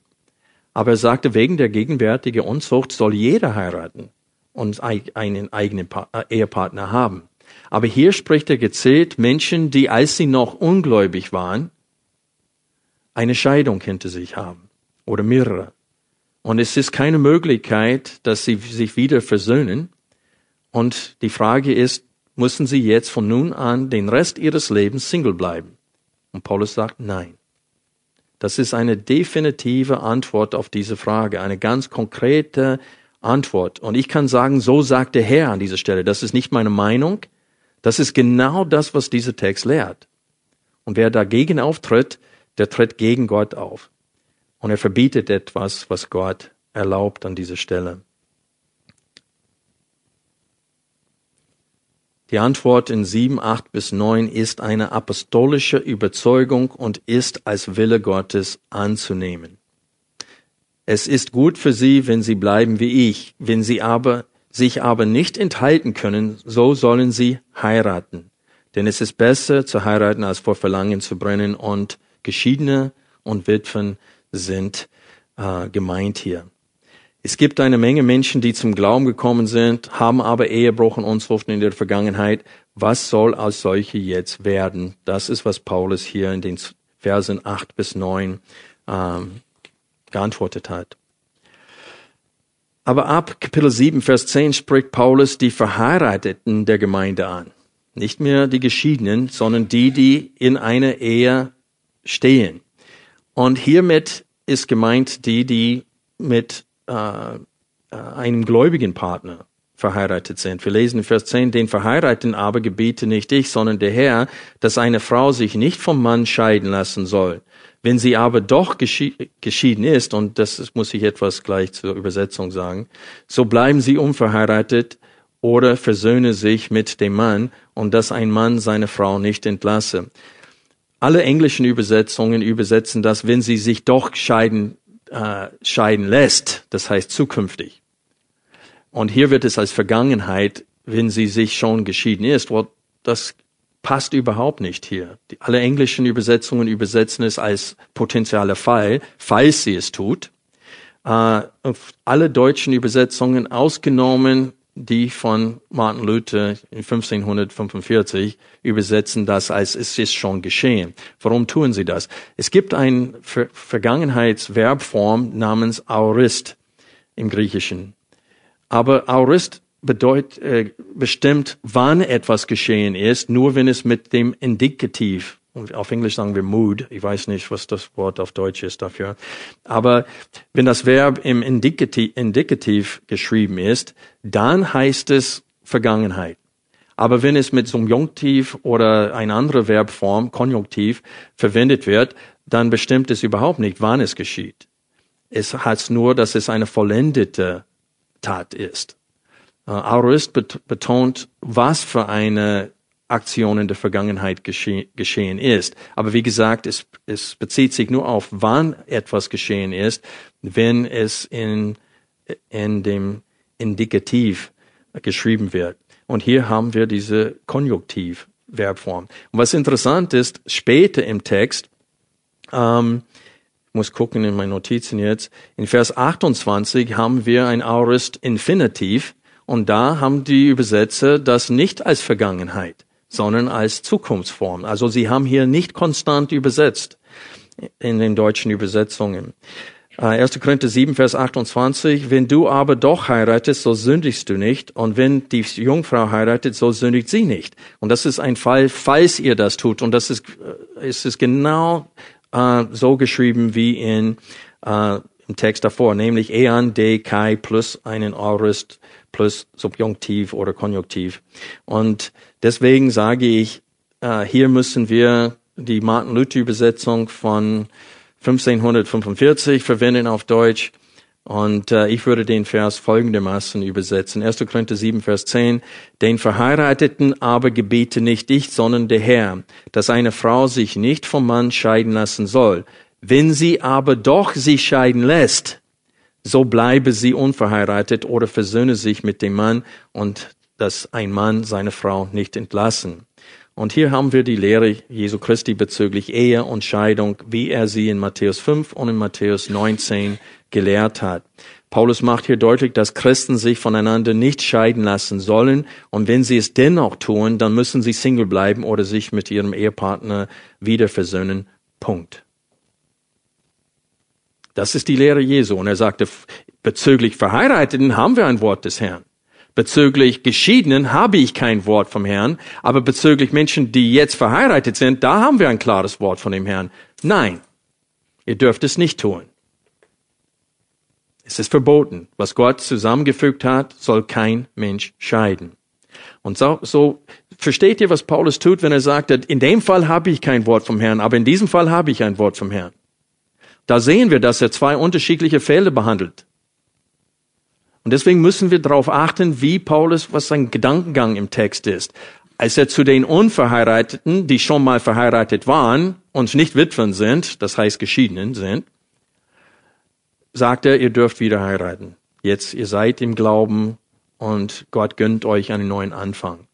Aber er sagte, wegen der gegenwärtigen Unzucht soll jeder heiraten und einen eigenen äh, Ehepartner haben. Aber hier spricht er gezählt Menschen, die, als sie noch ungläubig waren, eine Scheidung hinter sich haben oder mehrere. Und es ist keine Möglichkeit, dass sie sich wieder versöhnen. Und die Frage ist, müssen sie jetzt von nun an den Rest ihres Lebens Single bleiben? Und Paulus sagt nein. Das ist eine definitive Antwort auf diese Frage, eine ganz konkrete Antwort. Und ich kann sagen, so sagt der Herr an dieser Stelle. Das ist nicht meine Meinung. Das ist genau das, was dieser Text lehrt. Und wer dagegen auftritt, der tritt gegen Gott auf. Und er verbietet etwas, was Gott erlaubt an dieser Stelle. Die Antwort in 7, 8 bis 9 ist eine apostolische Überzeugung und ist als Wille Gottes anzunehmen. Es ist gut für sie, wenn sie bleiben wie ich. Wenn sie aber, sich aber nicht enthalten können, so sollen sie heiraten. Denn es ist besser zu heiraten, als vor Verlangen zu brennen und Geschiedene und Witwen sind äh, gemeint hier. Es gibt eine Menge Menschen, die zum Glauben gekommen sind, haben aber Ehebruch und Unzucht in der Vergangenheit. Was soll aus solche jetzt werden? Das ist, was Paulus hier in den Versen 8 bis 9 ähm, geantwortet hat. Aber ab Kapitel 7, Vers 10 spricht Paulus die Verheirateten der Gemeinde an. Nicht mehr die Geschiedenen, sondern die, die in einer Ehe stehen. Und hiermit ist gemeint die, die mit äh, äh, einem gläubigen Partner verheiratet sind. Wir lesen in Vers 10, den Verheirateten aber gebiete nicht ich, sondern der Herr, dass eine Frau sich nicht vom Mann scheiden lassen soll. Wenn sie aber doch geschieden ist, und das muss ich etwas gleich zur Übersetzung sagen, so bleiben sie unverheiratet oder versöhne sich mit dem Mann und dass ein Mann seine Frau nicht entlasse. Alle englischen Übersetzungen übersetzen das, wenn sie sich doch scheiden äh, scheiden lässt, das heißt zukünftig. Und hier wird es als Vergangenheit, wenn sie sich schon geschieden ist. Well, das passt überhaupt nicht hier. Die, alle englischen Übersetzungen übersetzen es als potenzieller Fall, falls sie es tut. Äh, alle deutschen Übersetzungen ausgenommen die von Martin Luther in 1545 übersetzen das als es ist schon geschehen. Warum tun sie das? Es gibt eine Ver Vergangenheitsverbform namens aurist im Griechischen. Aber aurist bedeutet äh, bestimmt, wann etwas geschehen ist, nur wenn es mit dem Indikativ auf Englisch sagen wir mood. Ich weiß nicht, was das Wort auf Deutsch ist dafür. Aber wenn das Verb im Indikativ, Indikativ geschrieben ist, dann heißt es Vergangenheit. Aber wenn es mit Subjunktiv oder eine andere Verbform, Konjunktiv, verwendet wird, dann bestimmt es überhaupt nicht, wann es geschieht. Es heißt nur, dass es eine vollendete Tat ist. Uh, Aurist betont, was für eine Aktion in der Vergangenheit gesche geschehen ist. Aber wie gesagt, es, es bezieht sich nur auf, wann etwas geschehen ist, wenn es in, in dem Indikativ geschrieben wird. Und hier haben wir diese Konjunktiv-Verbform. Und was interessant ist, später im Text, ähm, muss gucken in meinen Notizen jetzt, in Vers 28 haben wir ein Aorist Infinitiv und da haben die Übersetzer das nicht als Vergangenheit sondern als Zukunftsform. Also sie haben hier nicht konstant übersetzt in den deutschen Übersetzungen. 1. Äh, Korinther 7, Vers 28, wenn du aber doch heiratest, so sündigst du nicht, und wenn die Jungfrau heiratet, so sündigt sie nicht. Und das ist ein Fall, falls ihr das tut. Und das ist, äh, es ist genau äh, so geschrieben wie in, äh, im Text davor, nämlich ean de kai plus einen Aurist plus Subjunktiv oder Konjunktiv. Und deswegen sage ich, äh, hier müssen wir die Martin Luther Übersetzung von 1545 verwenden auf Deutsch. Und äh, ich würde den Vers folgendermaßen übersetzen. 1. Korinther 7, Vers 10. Den Verheirateten aber gebiete nicht ich, sondern der Herr, dass eine Frau sich nicht vom Mann scheiden lassen soll. Wenn sie aber doch sich scheiden lässt, so bleibe sie unverheiratet oder versöhne sich mit dem Mann und dass ein Mann seine Frau nicht entlassen. Und hier haben wir die Lehre Jesu Christi bezüglich Ehe und Scheidung, wie er sie in Matthäus 5 und in Matthäus 19 gelehrt hat. Paulus macht hier deutlich, dass Christen sich voneinander nicht scheiden lassen sollen. Und wenn sie es dennoch tun, dann müssen sie Single bleiben oder sich mit ihrem Ehepartner wieder versöhnen. Punkt. Das ist die Lehre Jesu. Und er sagte, bezüglich Verheirateten haben wir ein Wort des Herrn. Bezüglich Geschiedenen habe ich kein Wort vom Herrn, aber bezüglich Menschen, die jetzt verheiratet sind, da haben wir ein klares Wort von dem Herrn. Nein, ihr dürft es nicht tun. Es ist verboten. Was Gott zusammengefügt hat, soll kein Mensch scheiden. Und so, so versteht ihr, was Paulus tut, wenn er sagt, in dem Fall habe ich kein Wort vom Herrn, aber in diesem Fall habe ich ein Wort vom Herrn. Da sehen wir, dass er zwei unterschiedliche Fälle behandelt. Und deswegen müssen wir darauf achten, wie Paulus, was sein Gedankengang im Text ist. Als er zu den Unverheirateten, die schon mal verheiratet waren und nicht Witwen sind, das heißt Geschiedenen sind, sagt er, ihr dürft wieder heiraten. Jetzt, ihr seid im Glauben und Gott gönnt euch einen neuen Anfang.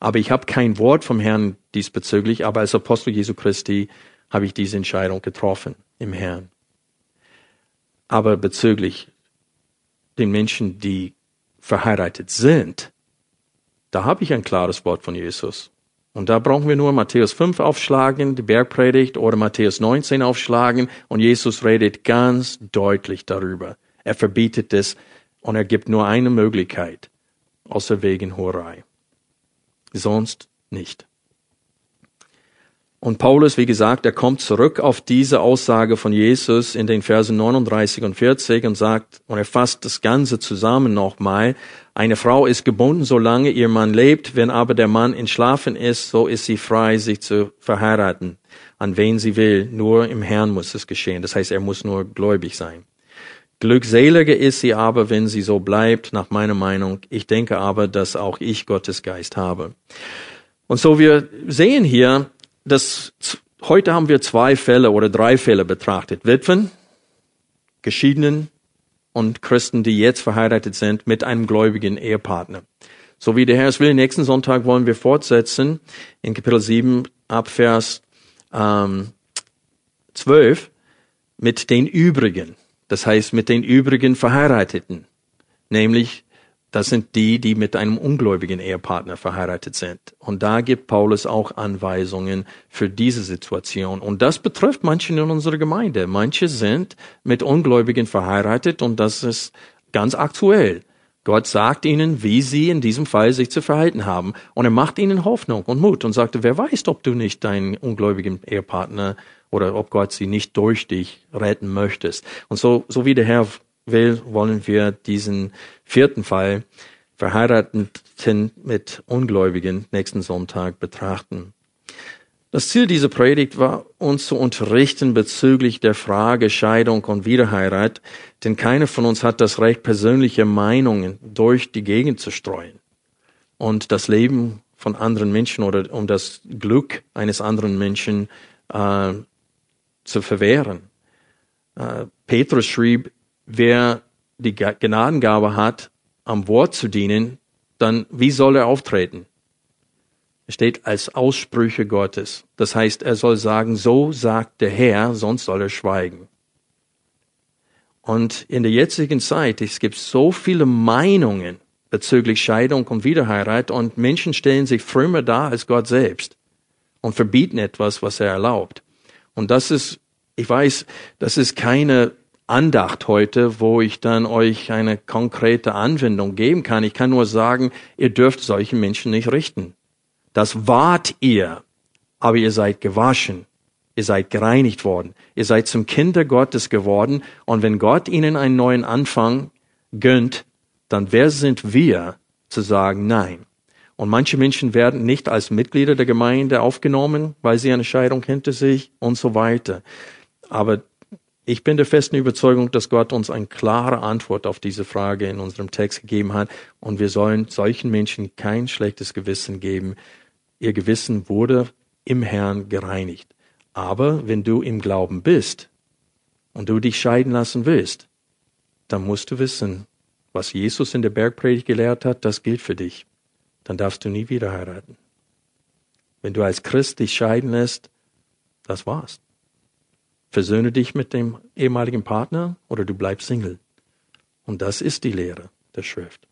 Aber ich habe kein Wort vom Herrn diesbezüglich, aber als Apostel Jesu Christi habe ich diese Entscheidung getroffen im Herrn. Aber bezüglich den Menschen, die verheiratet sind, da habe ich ein klares Wort von Jesus. Und da brauchen wir nur Matthäus 5 aufschlagen, die Bergpredigt, oder Matthäus 19 aufschlagen, und Jesus redet ganz deutlich darüber. Er verbietet es und er gibt nur eine Möglichkeit, außer wegen Horei. Sonst nicht. Und Paulus, wie gesagt, er kommt zurück auf diese Aussage von Jesus in den Versen 39 und 40 und sagt, und er fasst das Ganze zusammen nochmal, eine Frau ist gebunden, solange ihr Mann lebt, wenn aber der Mann entschlafen ist, so ist sie frei, sich zu verheiraten, an wen sie will. Nur im Herrn muss es geschehen. Das heißt, er muss nur gläubig sein. Glückseliger ist sie aber, wenn sie so bleibt, nach meiner Meinung. Ich denke aber, dass auch ich Gottes Geist habe. Und so wir sehen hier, das, heute haben wir zwei Fälle oder drei Fälle betrachtet. Witwen, Geschiedenen und Christen, die jetzt verheiratet sind mit einem gläubigen Ehepartner. So wie der Herr es will, nächsten Sonntag wollen wir fortsetzen in Kapitel 7 ab Vers ähm, 12 mit den übrigen. Das heißt mit den übrigen Verheirateten. Nämlich das sind die, die mit einem ungläubigen Ehepartner verheiratet sind. Und da gibt Paulus auch Anweisungen für diese Situation. Und das betrifft manche in unserer Gemeinde. Manche sind mit Ungläubigen verheiratet und das ist ganz aktuell. Gott sagt ihnen, wie sie in diesem Fall sich zu verhalten haben. Und er macht ihnen Hoffnung und Mut und sagte, wer weiß, ob du nicht deinen ungläubigen Ehepartner oder ob Gott sie nicht durch dich retten möchtest. Und so, so wie der Herr will, wollen wir diesen vierten Fall, Verheirateten mit Ungläubigen, nächsten Sonntag betrachten. Das Ziel dieser Predigt war, uns zu unterrichten bezüglich der Frage Scheidung und Wiederheirat, denn keiner von uns hat das Recht, persönliche Meinungen durch die Gegend zu streuen und das Leben von anderen Menschen oder um das Glück eines anderen Menschen äh, zu verwehren. Äh, Petrus schrieb, wer die Gnadengabe hat, am Wort zu dienen, dann wie soll er auftreten? Es steht als Aussprüche Gottes. Das heißt, er soll sagen, so sagt der Herr, sonst soll er schweigen. Und in der jetzigen Zeit, es gibt so viele Meinungen bezüglich Scheidung und Wiederheirat und Menschen stellen sich frömmer dar als Gott selbst und verbieten etwas, was er erlaubt. Und das ist, ich weiß, das ist keine Andacht heute, wo ich dann euch eine konkrete Anwendung geben kann. Ich kann nur sagen, ihr dürft solche Menschen nicht richten. Das wart ihr, aber ihr seid gewaschen. Ihr seid gereinigt worden. Ihr seid zum Kinder Gottes geworden. Und wenn Gott ihnen einen neuen Anfang gönnt, dann wer sind wir zu sagen Nein? Und manche Menschen werden nicht als Mitglieder der Gemeinde aufgenommen, weil sie eine Scheidung hinter sich und so weiter. Aber Ich bin der festen Überzeugung, dass Gott uns eine klare Antwort auf diese Frage in unserem Text gegeben hat und wir sollen solchen Menschen kein schlechtes Gewissen geben. Ihr Gewissen wurde im Herrn gereinigt. Aber wenn du im Glauben bist und du dich scheiden lassen willst, dann musst du wissen, was Jesus in der Bergpredigt gelehrt hat, das gilt für dich. Dann darfst du nie wieder heiraten. Wenn du als Christ dich scheiden lässt, das war's. Versöhne dich mit dem ehemaligen Partner oder du bleibst Single. Und das ist die Lehre der Schrift.